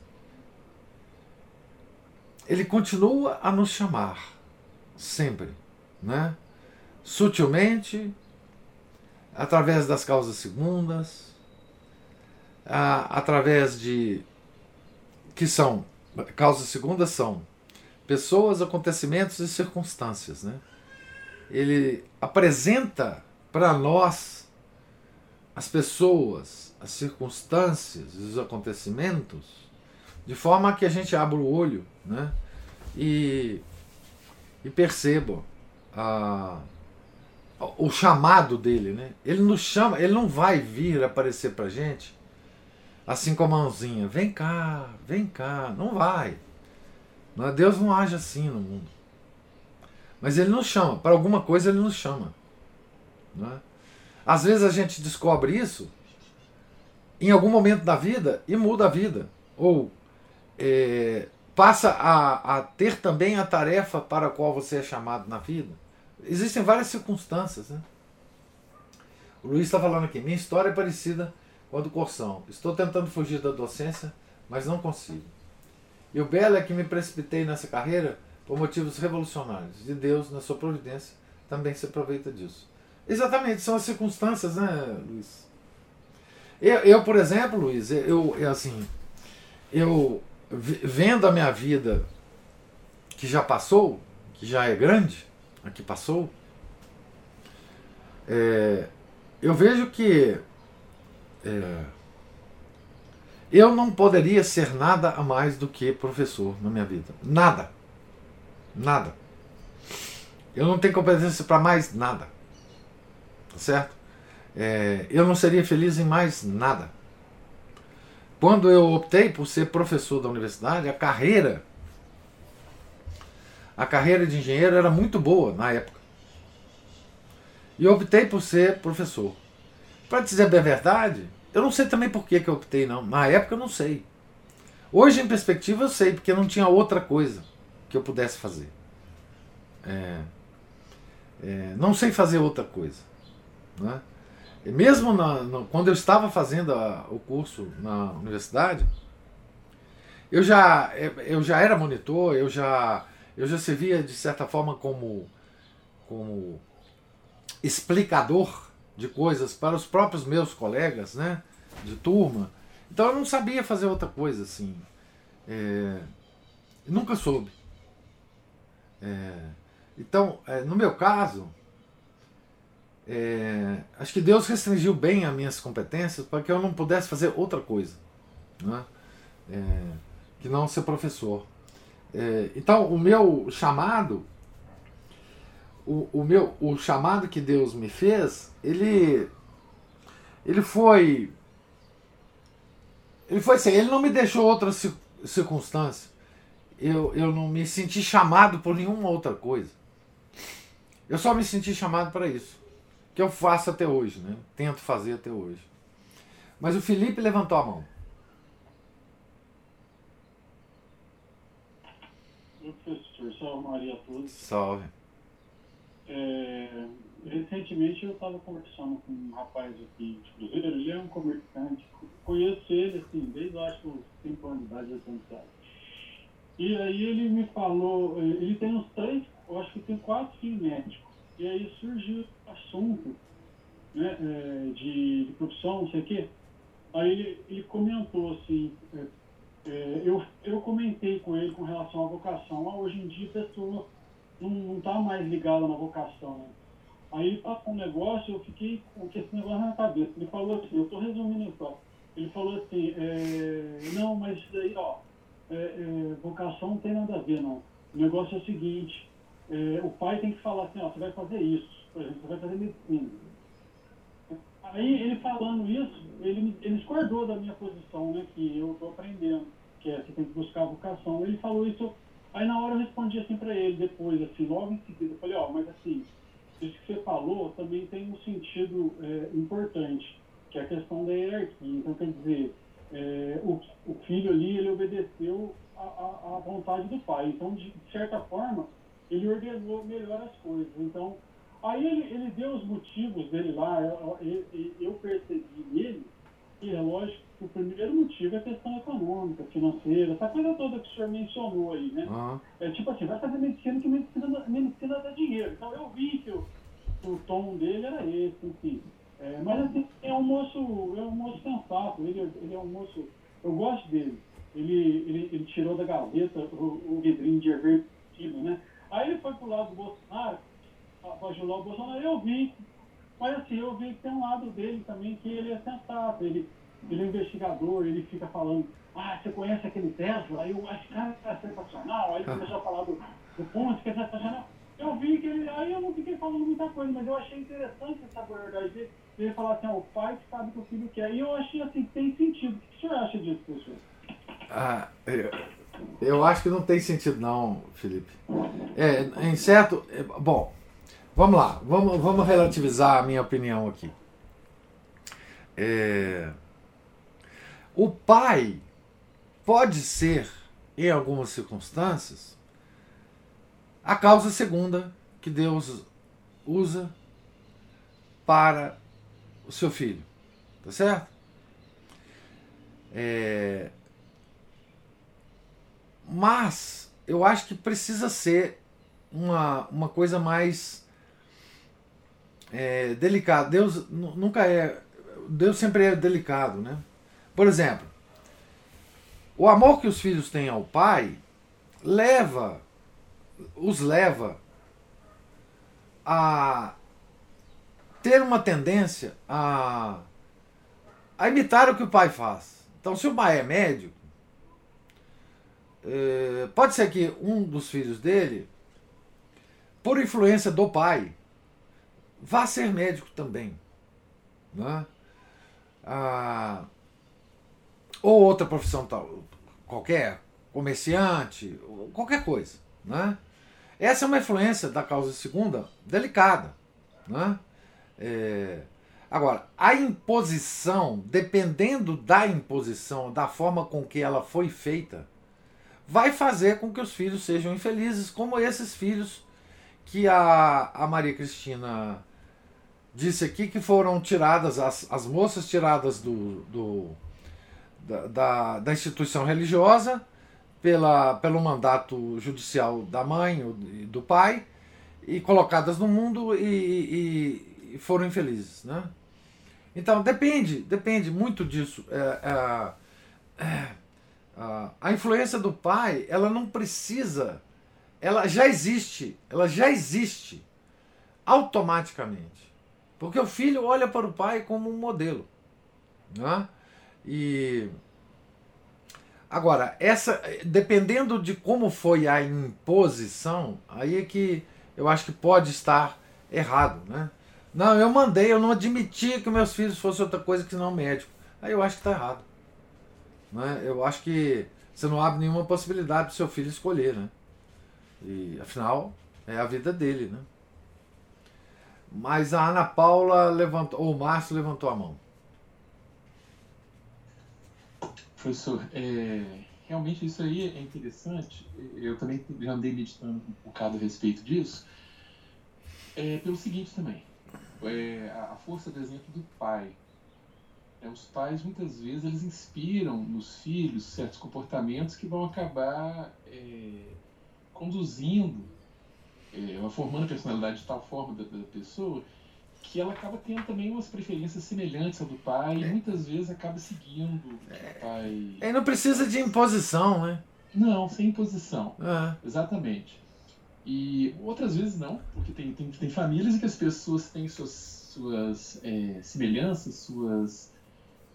Ele continua a nos chamar, sempre, né? Sutilmente, através das causas segundas, a, através de. que são. Causas segundas são pessoas, acontecimentos e circunstâncias. Né? Ele apresenta para nós as pessoas, as circunstâncias, os acontecimentos, de forma que a gente abra o olho né, e, e perceba a, o chamado dele. Né? Ele nos chama, ele não vai vir aparecer para a gente assim com a mãozinha, vem cá, vem cá, não vai. É? Deus não age assim no mundo. Mas ele nos chama, para alguma coisa ele nos chama. Não é? Às vezes a gente descobre isso em algum momento da vida e muda a vida. Ou é, passa a, a, ter também a tarefa para a qual você é chamado na vida. Existem várias circunstâncias. Né? O Luiz está falando aqui, minha história é parecida com a do Corção. Estou tentando fugir da docência, mas não consigo. E o belo é que me precipitei nessa carreira por motivos revolucionários. E Deus, na sua providência, também se aproveita disso. Exatamente, são as circunstâncias, né, Luiz? Eu, eu por exemplo, Luiz, eu, eu assim, eu vendo a minha vida que já passou, que já é grande, a que passou, é, eu vejo que é, eu não poderia ser nada a mais do que professor na minha vida. Nada. Nada. Eu não tenho competência para mais nada. Tá certo? É, eu não seria feliz em mais nada. Quando eu optei por ser professor da universidade, a carreira a carreira de engenheiro era muito boa na época. E eu optei por ser professor. Para dizer bem a verdade, eu não sei também por que, que eu optei, não. Na época eu não sei. Hoje, em perspectiva, eu sei, porque não tinha outra coisa que eu pudesse fazer. É, é, não sei fazer outra coisa. Né? Mesmo na, na, quando eu estava fazendo a, o curso na universidade, eu já, eu já era monitor, eu já, eu já servia de certa forma como, como explicador de coisas para os próprios meus colegas, né, de turma. Então eu não sabia fazer outra coisa assim. É, nunca soube. É, então, é, no meu caso, é, acho que Deus restringiu bem as minhas competências para que eu não pudesse fazer outra coisa, né? É, que não ser professor. É, então, o meu chamado o, o meu o chamado que Deus me fez, ele ele foi ele foi assim, ele não me deixou outra circunstância. Eu, eu não me senti chamado por nenhuma outra coisa. Eu só me senti chamado para isso. Que eu faço até hoje, né? Tento fazer até hoje. Mas o Felipe levantou a mão. Professor, salve Maria a todos. Salve. É, recentemente eu estava conversando com um rapaz aqui de Cruzeiro, ele é um comerciante, conheço ele assim, desde eu acho uns 5 anos de idade, 8 anos de idade. E aí ele me falou, ele tem uns três, eu acho que tem quatro filhos médicos. E aí surgiu o assunto né, é, de, de, profissão, não sei o quê. Aí ele, ele comentou assim, é, eu, eu comentei com ele com relação à vocação. Ah, hoje em dia a pessoa não está mais ligado na vocação. Né? Aí passou um negócio, eu fiquei com esse negócio na cabeça. Ele falou assim, eu estou resumindo isso, Ele falou assim, é, não, mas isso daí, ó, é, é, vocação não tem nada a ver, não. O negócio é o seguinte, é, o pai tem que falar assim, ó, você vai fazer isso, por exemplo, você vai fazer medicina. Aí ele falando isso, ele, ele discordou da minha posição, né, que eu estou aprendendo, que é você tem que buscar a vocação. Ele falou isso Aí na hora eu respondi assim para ele, depois, assim, logo em seguida, eu falei, ó, oh, mas assim, isso que você falou também tem um sentido é, importante, que é a questão da hierarquia. Então, quer dizer, é, o, o filho ali, ele obedeceu a, vontade do pai. Então, de certa forma, ele ordenou melhor as coisas. Então, aí ele, ele deu os motivos dele lá, eu, eu, eu percebi nele, e é lógico que o primeiro motivo é a questão econômica, financeira, essa coisa toda que o senhor mencionou aí, né? Uhum. É tipo assim, vai fazer medicina que medicina, medicina dá dinheiro. Então eu vi que o, o tom dele era esse, enfim. É, mas assim, é um moço, é um moço sensato, ele, ele é um moço, eu gosto dele. Ele, ele, ele tirou da gaveta o, o vidrinho de Evertido, né? Aí ele foi pro lado do Bolsonaro, para ajudar o Bolsonaro, eu vi mas assim, eu vi que tem um lado dele também que ele é sensato, ele, ele é investigador, ele fica falando, ah, você conhece aquele Tesla? Aí eu acho que cara é sensacional, aí começou a falar do, do Ponte, que é sensacional. eu vi que ele. Aí eu não fiquei falando muita coisa, mas eu achei interessante essa abordagem ele falar assim, ó, o pai sabe o que o filho quer. E eu achei assim, tem sentido. O que o senhor acha disso, professor? Ah, eu, eu acho que não tem sentido não, Felipe. É, em certo. É, bom, vamos lá, vamos, vamos relativizar a minha opinião aqui. É, o pai pode ser, em algumas circunstâncias, a causa segunda que Deus usa para o seu filho. Tá certo? É... Mas eu acho que precisa ser uma, uma coisa mais é, delicada. Deus nunca é. Deus sempre é delicado, né? Por exemplo, o amor que os filhos têm ao pai leva os leva a ter uma tendência a, a imitar o que o pai faz. Então, se o pai é médico, é, pode ser que um dos filhos dele, por influência do pai, vá ser médico também. Né? Ah, ou outra profissão tal, qualquer, comerciante, qualquer coisa. Né? Essa é uma influência da causa segunda delicada. Né? É... Agora, a imposição, dependendo da imposição, da forma com que ela foi feita, vai fazer com que os filhos sejam infelizes, como esses filhos que a, a Maria Cristina disse aqui, que foram tiradas, as, as moças tiradas do, do da, da, da, instituição religiosa pela, pelo mandato judicial da mãe e do pai e colocadas no mundo e, e e foram infelizes. Né? Então depende, depende muito disso. É, é, é, a influência do pai, ela não precisa, ela já existe, ela já existe automaticamente. Porque o filho olha para o pai como um modelo. Né? E agora, essa dependendo de como foi a imposição, aí é que eu acho que pode estar errado, né? Não, eu mandei, eu não admiti que meus filhos fossem outra coisa que não médico. Aí eu acho que está errado. Né? Eu acho que você não abre nenhuma possibilidade para seu filho escolher. Né? E afinal, é a vida dele. Né? Mas a Ana Paula levantou, ou o Márcio levantou a mão. Professor, é, realmente isso aí é interessante. Eu também já andei meditando um bocado a respeito disso. É, pelo seguinte também é, a força do exemplo do pai. É, os pais muitas vezes eles inspiram nos filhos certos comportamentos que vão acabar é, conduzindo, é, formando a personalidade de tal forma da, da, pessoa que ela acaba tendo também umas preferências semelhantes ao do pai e é. muitas vezes acaba seguindo o é. pai. E não precisa de imposição, né? Não, sem imposição. Exatamente. E outras vezes não, porque tem, tem, tem famílias em que as pessoas têm suas, suas é, semelhanças, suas,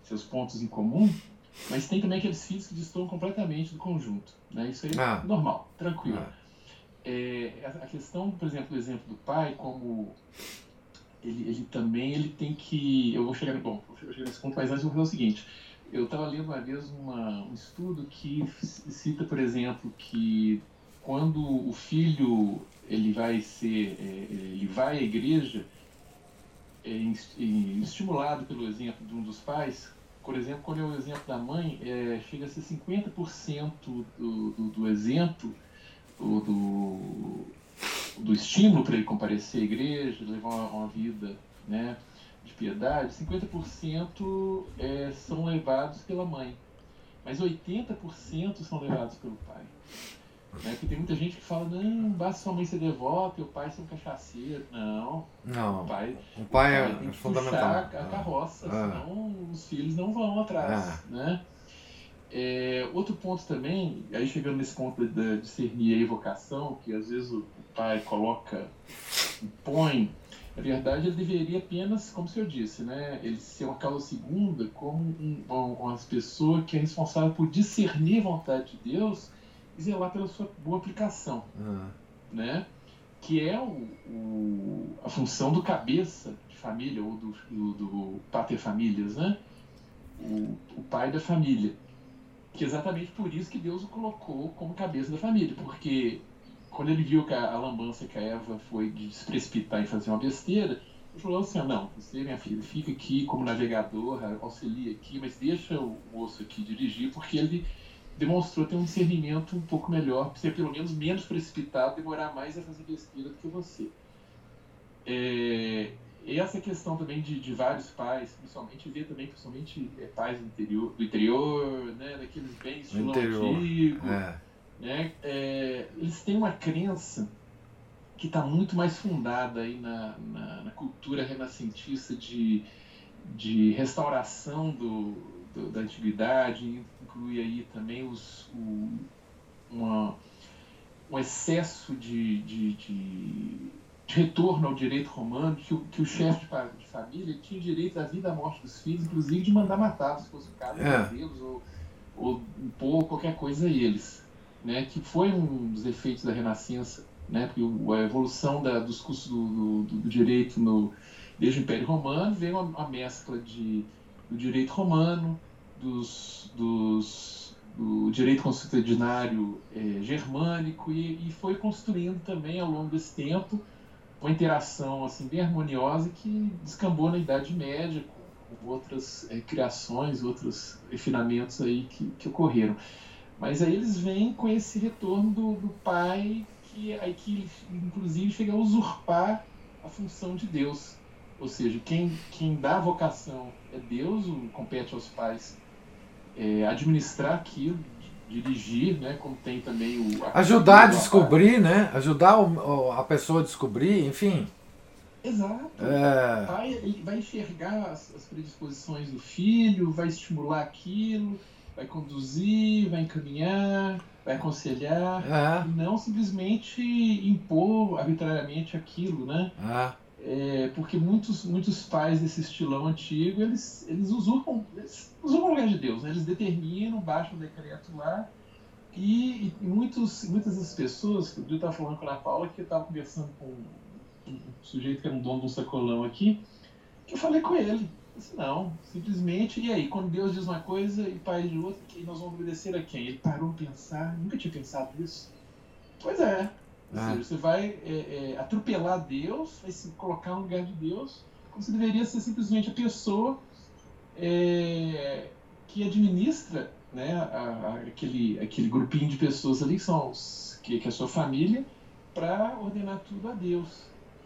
seus pontos em comum, mas tem também aqueles filhos que destoam completamente do conjunto. Né? Isso aí é ah. normal, tranquilo. Ah. É, a questão, por exemplo, do exemplo do pai, como ele, ele também ele tem que. Eu vou chegar, bom, vou chegar nesse ponto, mas antes eu vou fazer o seguinte. Eu estava lendo uma vez uma, um estudo que cita, por exemplo, que quando o filho ele vai ser, é, ele vai à igreja, é, estimulado pelo exemplo de um dos pais, por exemplo, quando é o exemplo da mãe, é, chega a ser 50% do, do, do exemplo, do, do, do estímulo para ele comparecer à igreja, levar uma, uma vida né, de piedade, 50% é, são levados pela mãe, mas 80% são levados pelo pai. Né? Porque tem muita gente que fala, não, basta sua mãe ser devota e o pai ser um cachaceiro. Não. Não. O pai, o pai, o pai é, tem que fundamental. a carroça, é. senão os filhos não vão atrás. É. Né? É, outro ponto também, aí chegando nesse ponto de discernir a evocação, que às vezes o pai coloca, impõe, na verdade ele deveria apenas, como o senhor disse, né, ele ser uma causa segunda, como um, uma pessoa que é responsável por discernir a vontade de Deus e zelar pela sua boa aplicação. Uhum. Né? que é o, o, a função do cabeça de família, ou do, do, do pater famílias, né? O, o pai da família. Que é exatamente por isso que Deus o colocou como cabeça da família, porque quando ele viu que a, a lambança que a Eva foi de se precipitar e fazer uma besteira, ele falou assim, não, você, minha filha, fica aqui como navegador, auxilia aqui, mas deixa o moço aqui dirigir, porque ele demonstrou ter um discernimento um pouco melhor, ser pelo menos menos precipitado, demorar mais a fazer besteira do que você. É, essa questão também de, de vários pais, principalmente ver também, principalmente é, pais do interior, do interior, né, daqueles bens estilo antigo, é. né, é, eles têm uma crença que está muito mais fundada aí na, na, na, cultura renascentista de, de restauração do, do, da antiguidade, inclui aí também os, o, uma, um excesso de, de, de, de, retorno ao direito romano, que o, que o chefe de, família tinha direito à vida e à morte dos filhos, inclusive de mandar matar, se fosse o caso, é. deles, ou, ou impor qualquer coisa a eles. Né, que foi um dos efeitos da Renascença, né, porque a evolução da, dos custos do, do, do, direito no, desde o Império Romano veio uma, uma mescla de, do direito romano, dos, dos, do direito constitucionário é, germânico e, e, foi construindo também ao longo desse tempo uma interação assim bem harmoniosa que descambou na Idade Média com, outras é, criações, outros refinamentos aí que, que ocorreram. Mas aí eles vêm com esse retorno do, do pai que aí que inclusive chega a usurpar a função de Deus. Ou seja, quem, quem dá a vocação é Deus, compete aos pais é, administrar aquilo, dirigir, né? Como tem também o. A Ajudar a descobrir, né? Ajudar o, a pessoa a descobrir, enfim. Exato. É... Vai, ele vai enxergar as, as, predisposições do filho, vai estimular aquilo, vai conduzir, vai encaminhar, vai aconselhar, é. e não simplesmente impor arbitrariamente aquilo, né? É. É, porque muitos, muitos pais desse estilão antigo, eles, eles usurpam, eles o lugar de Deus, né? eles determinam, baixam o decreto lá, e, e muitos, muitas das pessoas, eu estava falando com a Ana Paula, que eu estava conversando com um, um, sujeito que era um dono de um sacolão aqui, que eu falei com ele, disse, não, simplesmente, e aí, quando Deus diz uma coisa e pai de outra, que nós vamos obedecer a quem? Ele parou a pensar, nunca tinha pensado nisso. Pois é, ou ah. seja, você vai é, é, atropelar Deus, vai se colocar no lugar de Deus, como se deveria ser simplesmente a pessoa é, que administra né, a, a, aquele, aquele grupinho de pessoas ali que são os, que, que é a sua família, para ordenar tudo a Deus.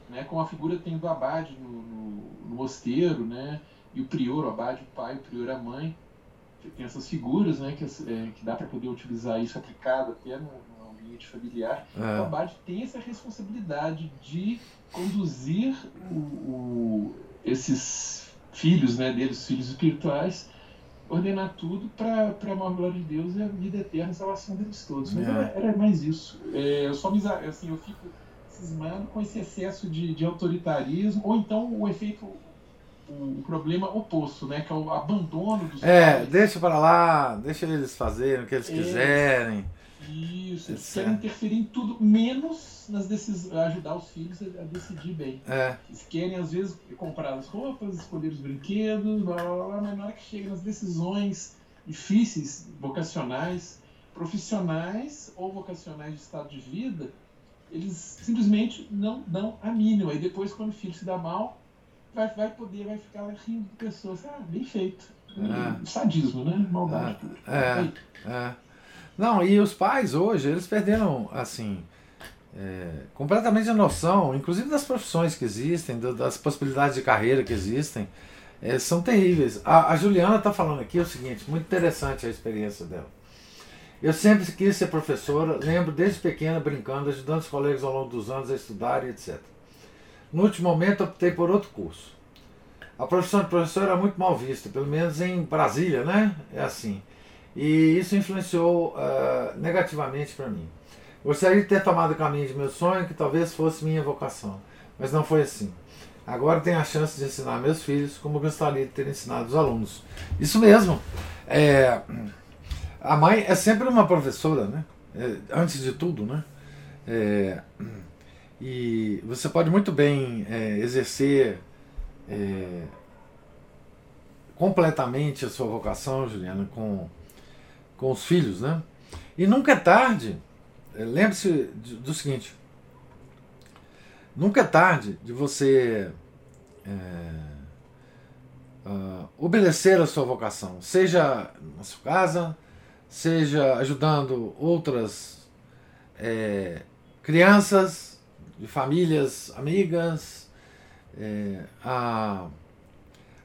Né, como a figura tem do abade no, no, no mosteiro, né, e o prior, o abade, o pai, o prior, a mãe, tem essas figuras né, que, é, que dá para poder utilizar isso aplicado até no, ambiente familiar, é. o abade tem essa responsabilidade de conduzir o, o, esses filhos né, deles, filhos espirituais, ordenar tudo para a maior glória de Deus e a vida eterna, a salvação deles todos. Mas é. era, era, mais isso. É, eu só me, assim, eu fico cismando com esse excesso de, de autoritarismo, ou então o efeito o problema oposto, né? Que é o abandono dos É, pais. deixa para lá, deixa eles fazerem o que eles é, quiserem. Isso, eles querem interferir em tudo, menos nas decisões, ajudar os filhos a, decidir bem. É. Eles querem, às vezes, comprar as roupas, escolher os brinquedos, blá, blá, blá, mas na hora que chega nas decisões difíceis, vocacionais, profissionais ou vocacionais de estado de vida, eles simplesmente não dão a mínima. E depois, quando o filho se dá mal, vai, vai poder, vai ficar rindo de pessoas. Ah, bem feito. É. Sadismo, né? Maldade. É. é. é. Não, e os pais hoje, eles perderam, assim, é, completamente a noção, inclusive das profissões que existem, do, das possibilidades de carreira que existem, é, são terríveis. A, a Juliana está falando aqui o seguinte, muito interessante a experiência dela. Eu sempre quis ser professora, lembro desde pequena brincando, ajudando os colegas ao longo dos anos a estudar e etc. No último momento, optei por outro curso. A profissão de professor era muito mal vista, pelo menos em Brasília, né? É assim. E isso influenciou uh, negativamente para mim. Gostaria de ter tomado o caminho de meu sonho, que talvez fosse minha vocação, mas não foi assim. Agora tenho a chance de ensinar meus filhos como gostaria de ter ensinado os alunos. Isso mesmo. É, a mãe é sempre uma professora, né? É, antes de tudo, né? É, E você pode muito bem é, exercer é, completamente a sua vocação, Juliana, com, com os filhos, né? E nunca é tarde, é, lembre-se do seguinte: nunca é tarde de você é, uh, obedecer a sua vocação, seja na sua casa, seja ajudando outras é, crianças de famílias amigas, é, a,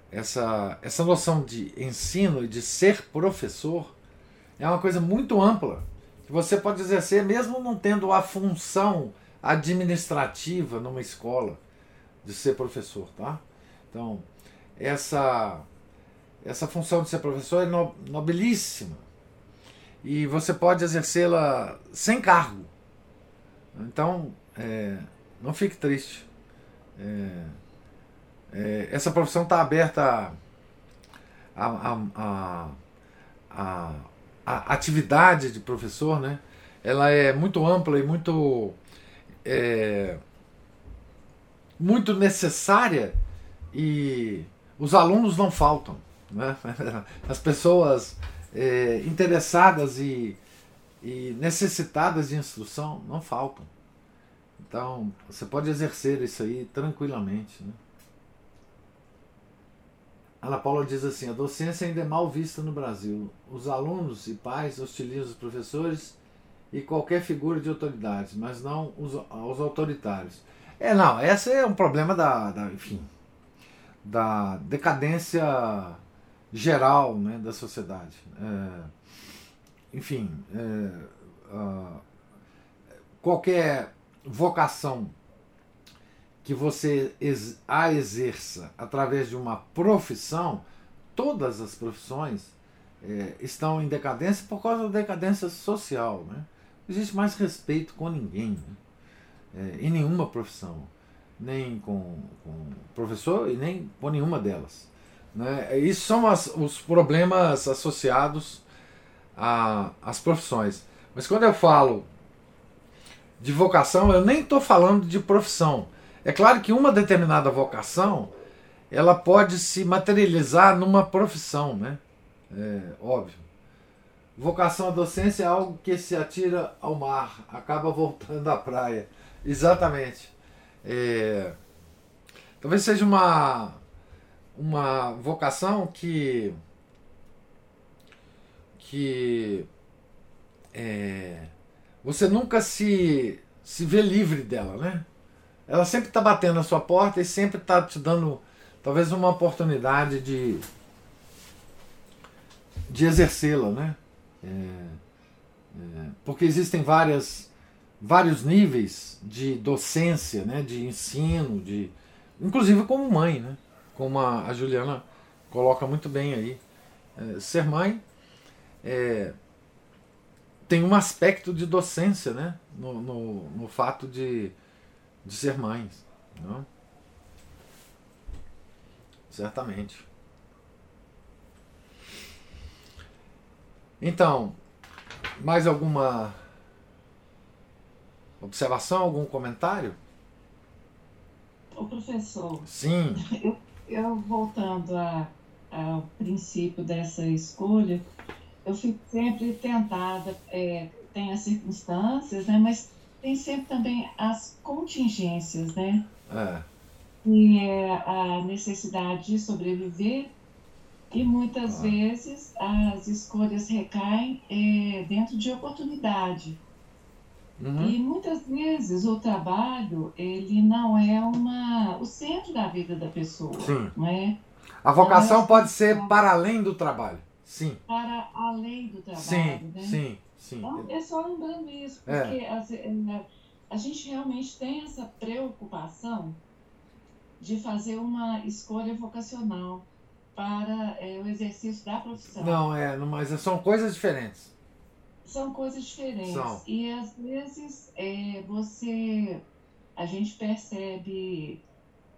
essa, essa noção de ensino e de ser professor é uma coisa muito ampla que você pode exercer mesmo não tendo a função administrativa numa escola de ser professor, tá? Então, essa essa função de ser professor é nobilíssima e você pode exercê-la sem cargo. Então, é, não fique triste. É, é, essa profissão está aberta a, a, a, a, a atividade de professor, né? Ela é muito ampla e muito é, muito necessária e os alunos não faltam. Né? As pessoas é, interessadas e, e necessitadas de instrução não faltam. Então, você pode exercer isso aí tranquilamente. Né? Ana Paula diz assim: a docência ainda é mal vista no Brasil. Os alunos e pais hostilizam os professores e qualquer figura de autoridade, mas não os, os autoritários. É, não, esse é um problema da, da enfim, da decadência geral né, da sociedade. É, enfim, é, uh, qualquer vocação que você a exerça através de uma profissão, todas as profissões é, estão em decadência por causa da decadência social. Né? Não existe mais respeito com ninguém, né? é, em nenhuma profissão, nem com, com professor e nem com nenhuma delas. Né? Isso são as, os problemas associados às profissões. Mas quando eu falo de vocação, eu nem estou falando de profissão. É claro que uma determinada vocação ela pode se materializar numa profissão, né? É óbvio. Vocação à docência é algo que se atira ao mar, acaba voltando à praia. Exatamente. É, talvez seja uma uma vocação que que é, você nunca se se vê livre dela, né? Ela sempre está batendo na sua porta e sempre está te dando talvez uma oportunidade de de exercê-la, né? É, é, porque existem várias vários níveis de docência, né? De ensino, de inclusive como mãe, né? como a, a Juliana coloca muito bem aí. É, ser mãe é, tem um aspecto de docência né? no, no, no fato de, de ser mãe. Não? Né? Certamente. Então, mais alguma observação, algum comentário? O professor. Sim. Eu eu voltando a, ao princípio dessa escolha, eu fico sempre tentada, é, tem as circunstâncias, né, mas tem sempre também as contingências, né? É. E é a necessidade de sobreviver e muitas ah. vezes as escolhas recaem é, dentro de oportunidade. Uhum. E muitas vezes o trabalho ele não é uma o centro da vida da pessoa, Sim. não é? A vocação então, pode ser para além do trabalho. Sim. Para além do trabalho, sim, né? Sim, sim. Então, é só lembrando isso, é. porque é. a, a gente realmente tem essa preocupação de fazer uma escolha vocacional para é, o exercício da profissão. Não, é, mas são coisas diferentes são coisas diferentes. São. E às vezes é, você. A gente percebe.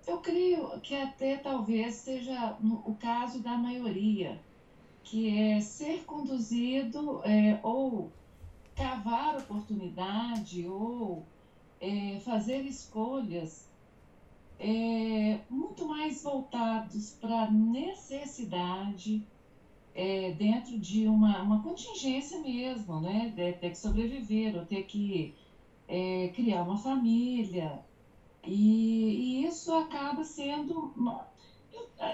Eu creio que até talvez seja no, o caso da maioria, que é ser conduzido é, ou cavar oportunidade ou é, fazer escolhas é, muito mais voltados para necessidade é, dentro de uma, uma contingência mesmo, né? De ter que sobreviver ou ter que é, criar uma família. E, e, isso acaba sendo. Uma,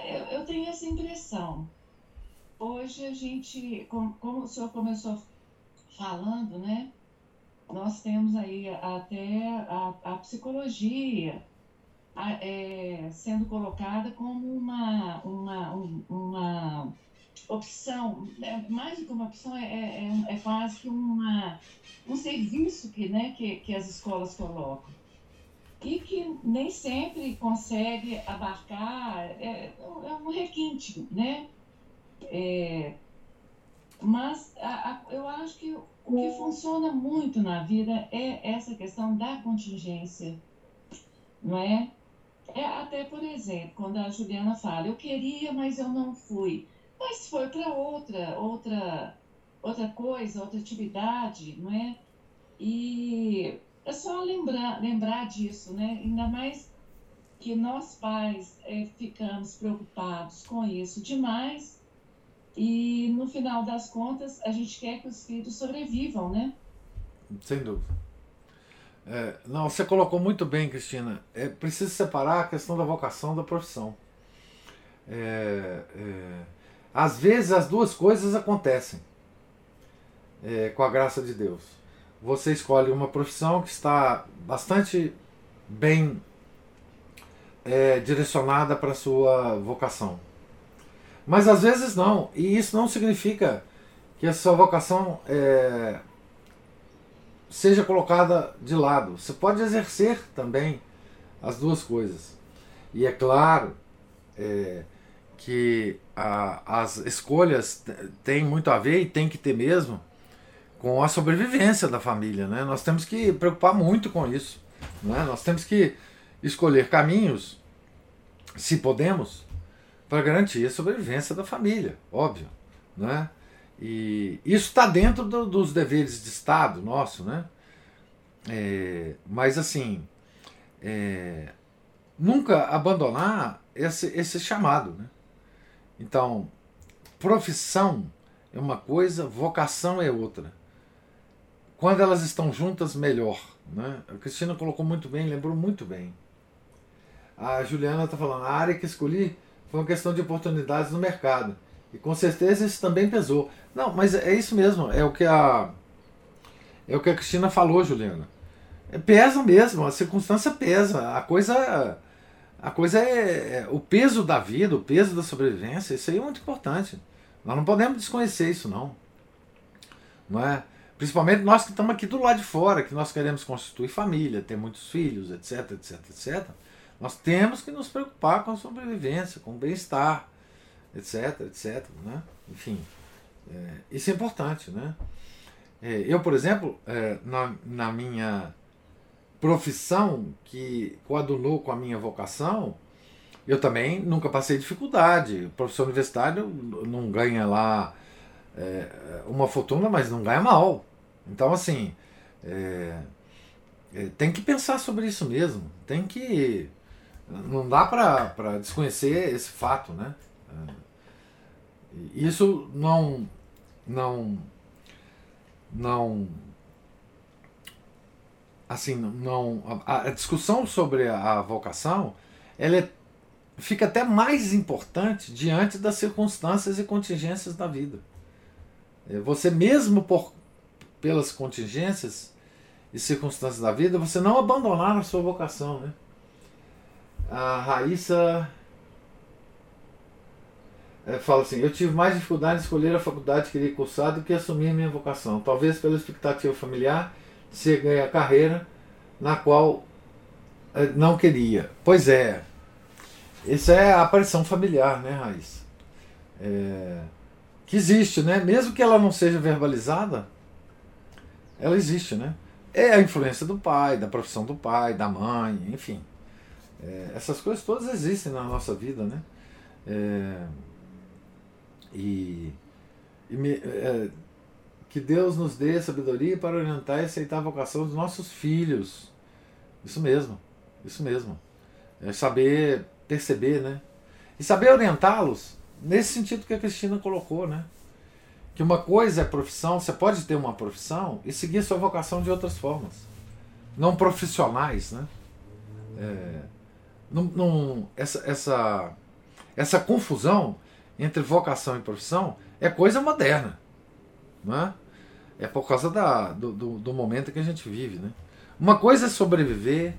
eu, eu, tenho essa impressão. Hoje a gente, como, como o senhor começou falando, né? Nós temos aí até a, a psicologia a, é, sendo colocada como uma, uma, um, uma opção, é, mais do que uma opção, é, é, é, é quase que uma, um serviço que, né, que, que as escolas colocam. E que nem sempre consegue abarcar, é, é um requinte, né? É, mas a, a, eu acho que o que funciona muito na vida é essa questão da contingência, não é? É até, por exemplo, quando a Juliana fala, eu queria, mas eu não fui. Mas foi para outra, outra, outra coisa, outra atividade, não é? E é só lembrar, lembrar disso, né? Ainda mais que nós pais é, ficamos preocupados com isso demais e no final das contas a gente quer que os filhos sobrevivam, né? Sem dúvida. É, não, você colocou muito bem, Cristina. É preciso separar a questão da vocação da profissão. É, é, às vezes as duas coisas acontecem é, com a graça de Deus. Você escolhe uma profissão que está bastante bem é, direcionada para a sua vocação. Mas às vezes não, e isso não significa que a sua vocação é, seja colocada de lado. Você pode exercer também as duas coisas. E é claro é, que a, as escolhas têm muito a ver e tem que ter mesmo com a sobrevivência da família. Né? Nós temos que preocupar muito com isso. Né? Nós temos que escolher caminhos, se podemos, para garantir a sobrevivência da família, óbvio. Né? E isso está dentro do, dos deveres de Estado nosso, né? É, mas assim, é, nunca abandonar esse, esse chamado, né? Então, profissão é uma coisa, vocação é outra. Quando elas estão juntas, melhor. Né? A Cristina colocou muito bem, lembrou muito bem. A Juliana está falando, a área que escolhi foi uma questão de oportunidades no mercado. E com certeza isso também pesou. Não, mas é isso mesmo, é o que a é o que a Cristina falou, Juliana. É, pesa mesmo, a circunstância pesa. A coisa a coisa é, é o peso da vida, o peso da sobrevivência, isso aí é muito importante. Nós não podemos desconhecer isso não. Não é? Principalmente nós que estamos aqui do lado de fora, que nós queremos constituir família, ter muitos filhos, etc, etc, etc. Nós temos que nos preocupar com a sobrevivência, com o bem-estar, etc, etc. Né? Enfim, é, isso é importante. Né? É, eu, por exemplo, é, na, na minha profissão que coadunou com a minha vocação, eu também nunca passei dificuldade. O professor universitário não ganha lá é, uma fortuna, mas não ganha mal. Então, assim, é, é, tem que pensar sobre isso mesmo. Tem que não dá para desconhecer esse fato, né? É, isso não não não assim não a, a discussão sobre a, vocação ela é, fica até mais importante diante das circunstâncias e contingências da vida. É, você mesmo por pelas contingências e circunstâncias da vida, você não abandonar a sua vocação, né? A Raíssa é, fala assim: Eu tive mais dificuldade em escolher a faculdade que queria cursar do que assumir minha vocação. Talvez pela expectativa familiar, cheguei à carreira na qual é, não queria. Pois é, isso é a aparição familiar, né, Raíssa? É, que existe, né? Mesmo que ela não seja verbalizada, ela existe, né? É a influência do pai, da profissão do pai, da mãe, enfim. É, essas coisas todas existem na nossa vida, né? É, e, e me, é, que Deus nos dê sabedoria para orientar e aceitar a vocação dos nossos filhos, Isso mesmo, isso mesmo. É saber perceber, né? E saber orientá-los nesse sentido que a Cristina colocou, né? Que uma coisa é profissão, você pode ter uma profissão e seguir sua vocação de outras formas. Não profissionais, né? É, não, não, essa, essa, essa confusão entre vocação e profissão é coisa moderna. Né? É por causa da, do, do, do momento que a gente vive. Né? Uma coisa é sobreviver,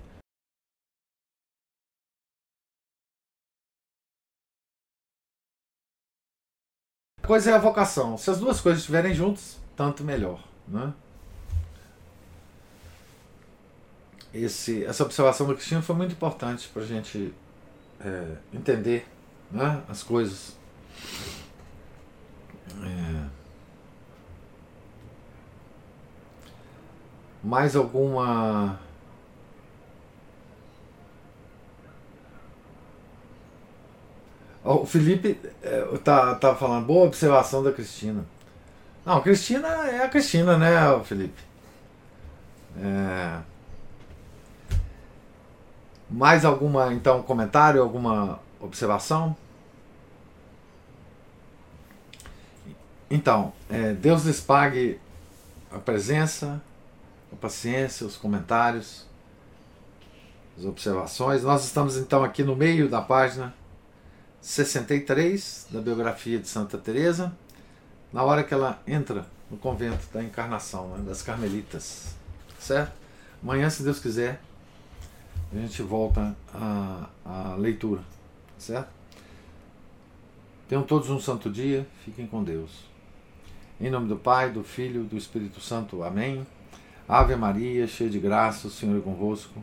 coisa é a vocação. Se as duas coisas estiverem juntas, tanto melhor. Né? Esse, essa observação do Cristina foi muito importante para a gente é, entender né, as coisas. É. Mais alguma. O Felipe é, tá, tá falando, boa observação da Cristina. Não, Cristina é a Cristina, né, Felipe? É... Mais alguma, então, comentário, alguma observação? Então, é, Deus lhes pague a presença, a paciência, os comentários, as observações. Nós estamos então aqui no meio da página 63 da biografia de Santa Teresa, na hora que ela entra no convento da encarnação, né, das carmelitas, certo? Amanhã, se Deus quiser, a gente volta à, à leitura, certo? Tenham todos um santo dia, fiquem com Deus. Em nome do Pai, do Filho e do Espírito Santo. Amém. Ave Maria, cheia de graça, o Senhor é convosco.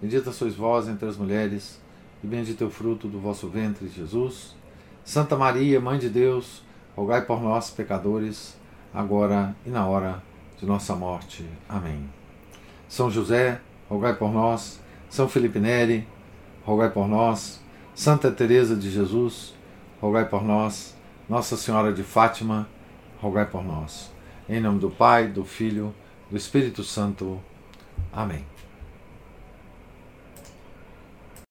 Bendita sois vós entre as mulheres e bendito é o fruto do vosso ventre, Jesus. Santa Maria, Mãe de Deus, rogai por nós, pecadores, agora e na hora de nossa morte. Amém. São José, rogai por nós. São Felipe Neri, rogai por nós. Santa Teresa de Jesus, rogai por nós. Nossa Senhora de Fátima, rogai por nós. Em nome do Pai, do Filho, do Espírito Santo. Amém.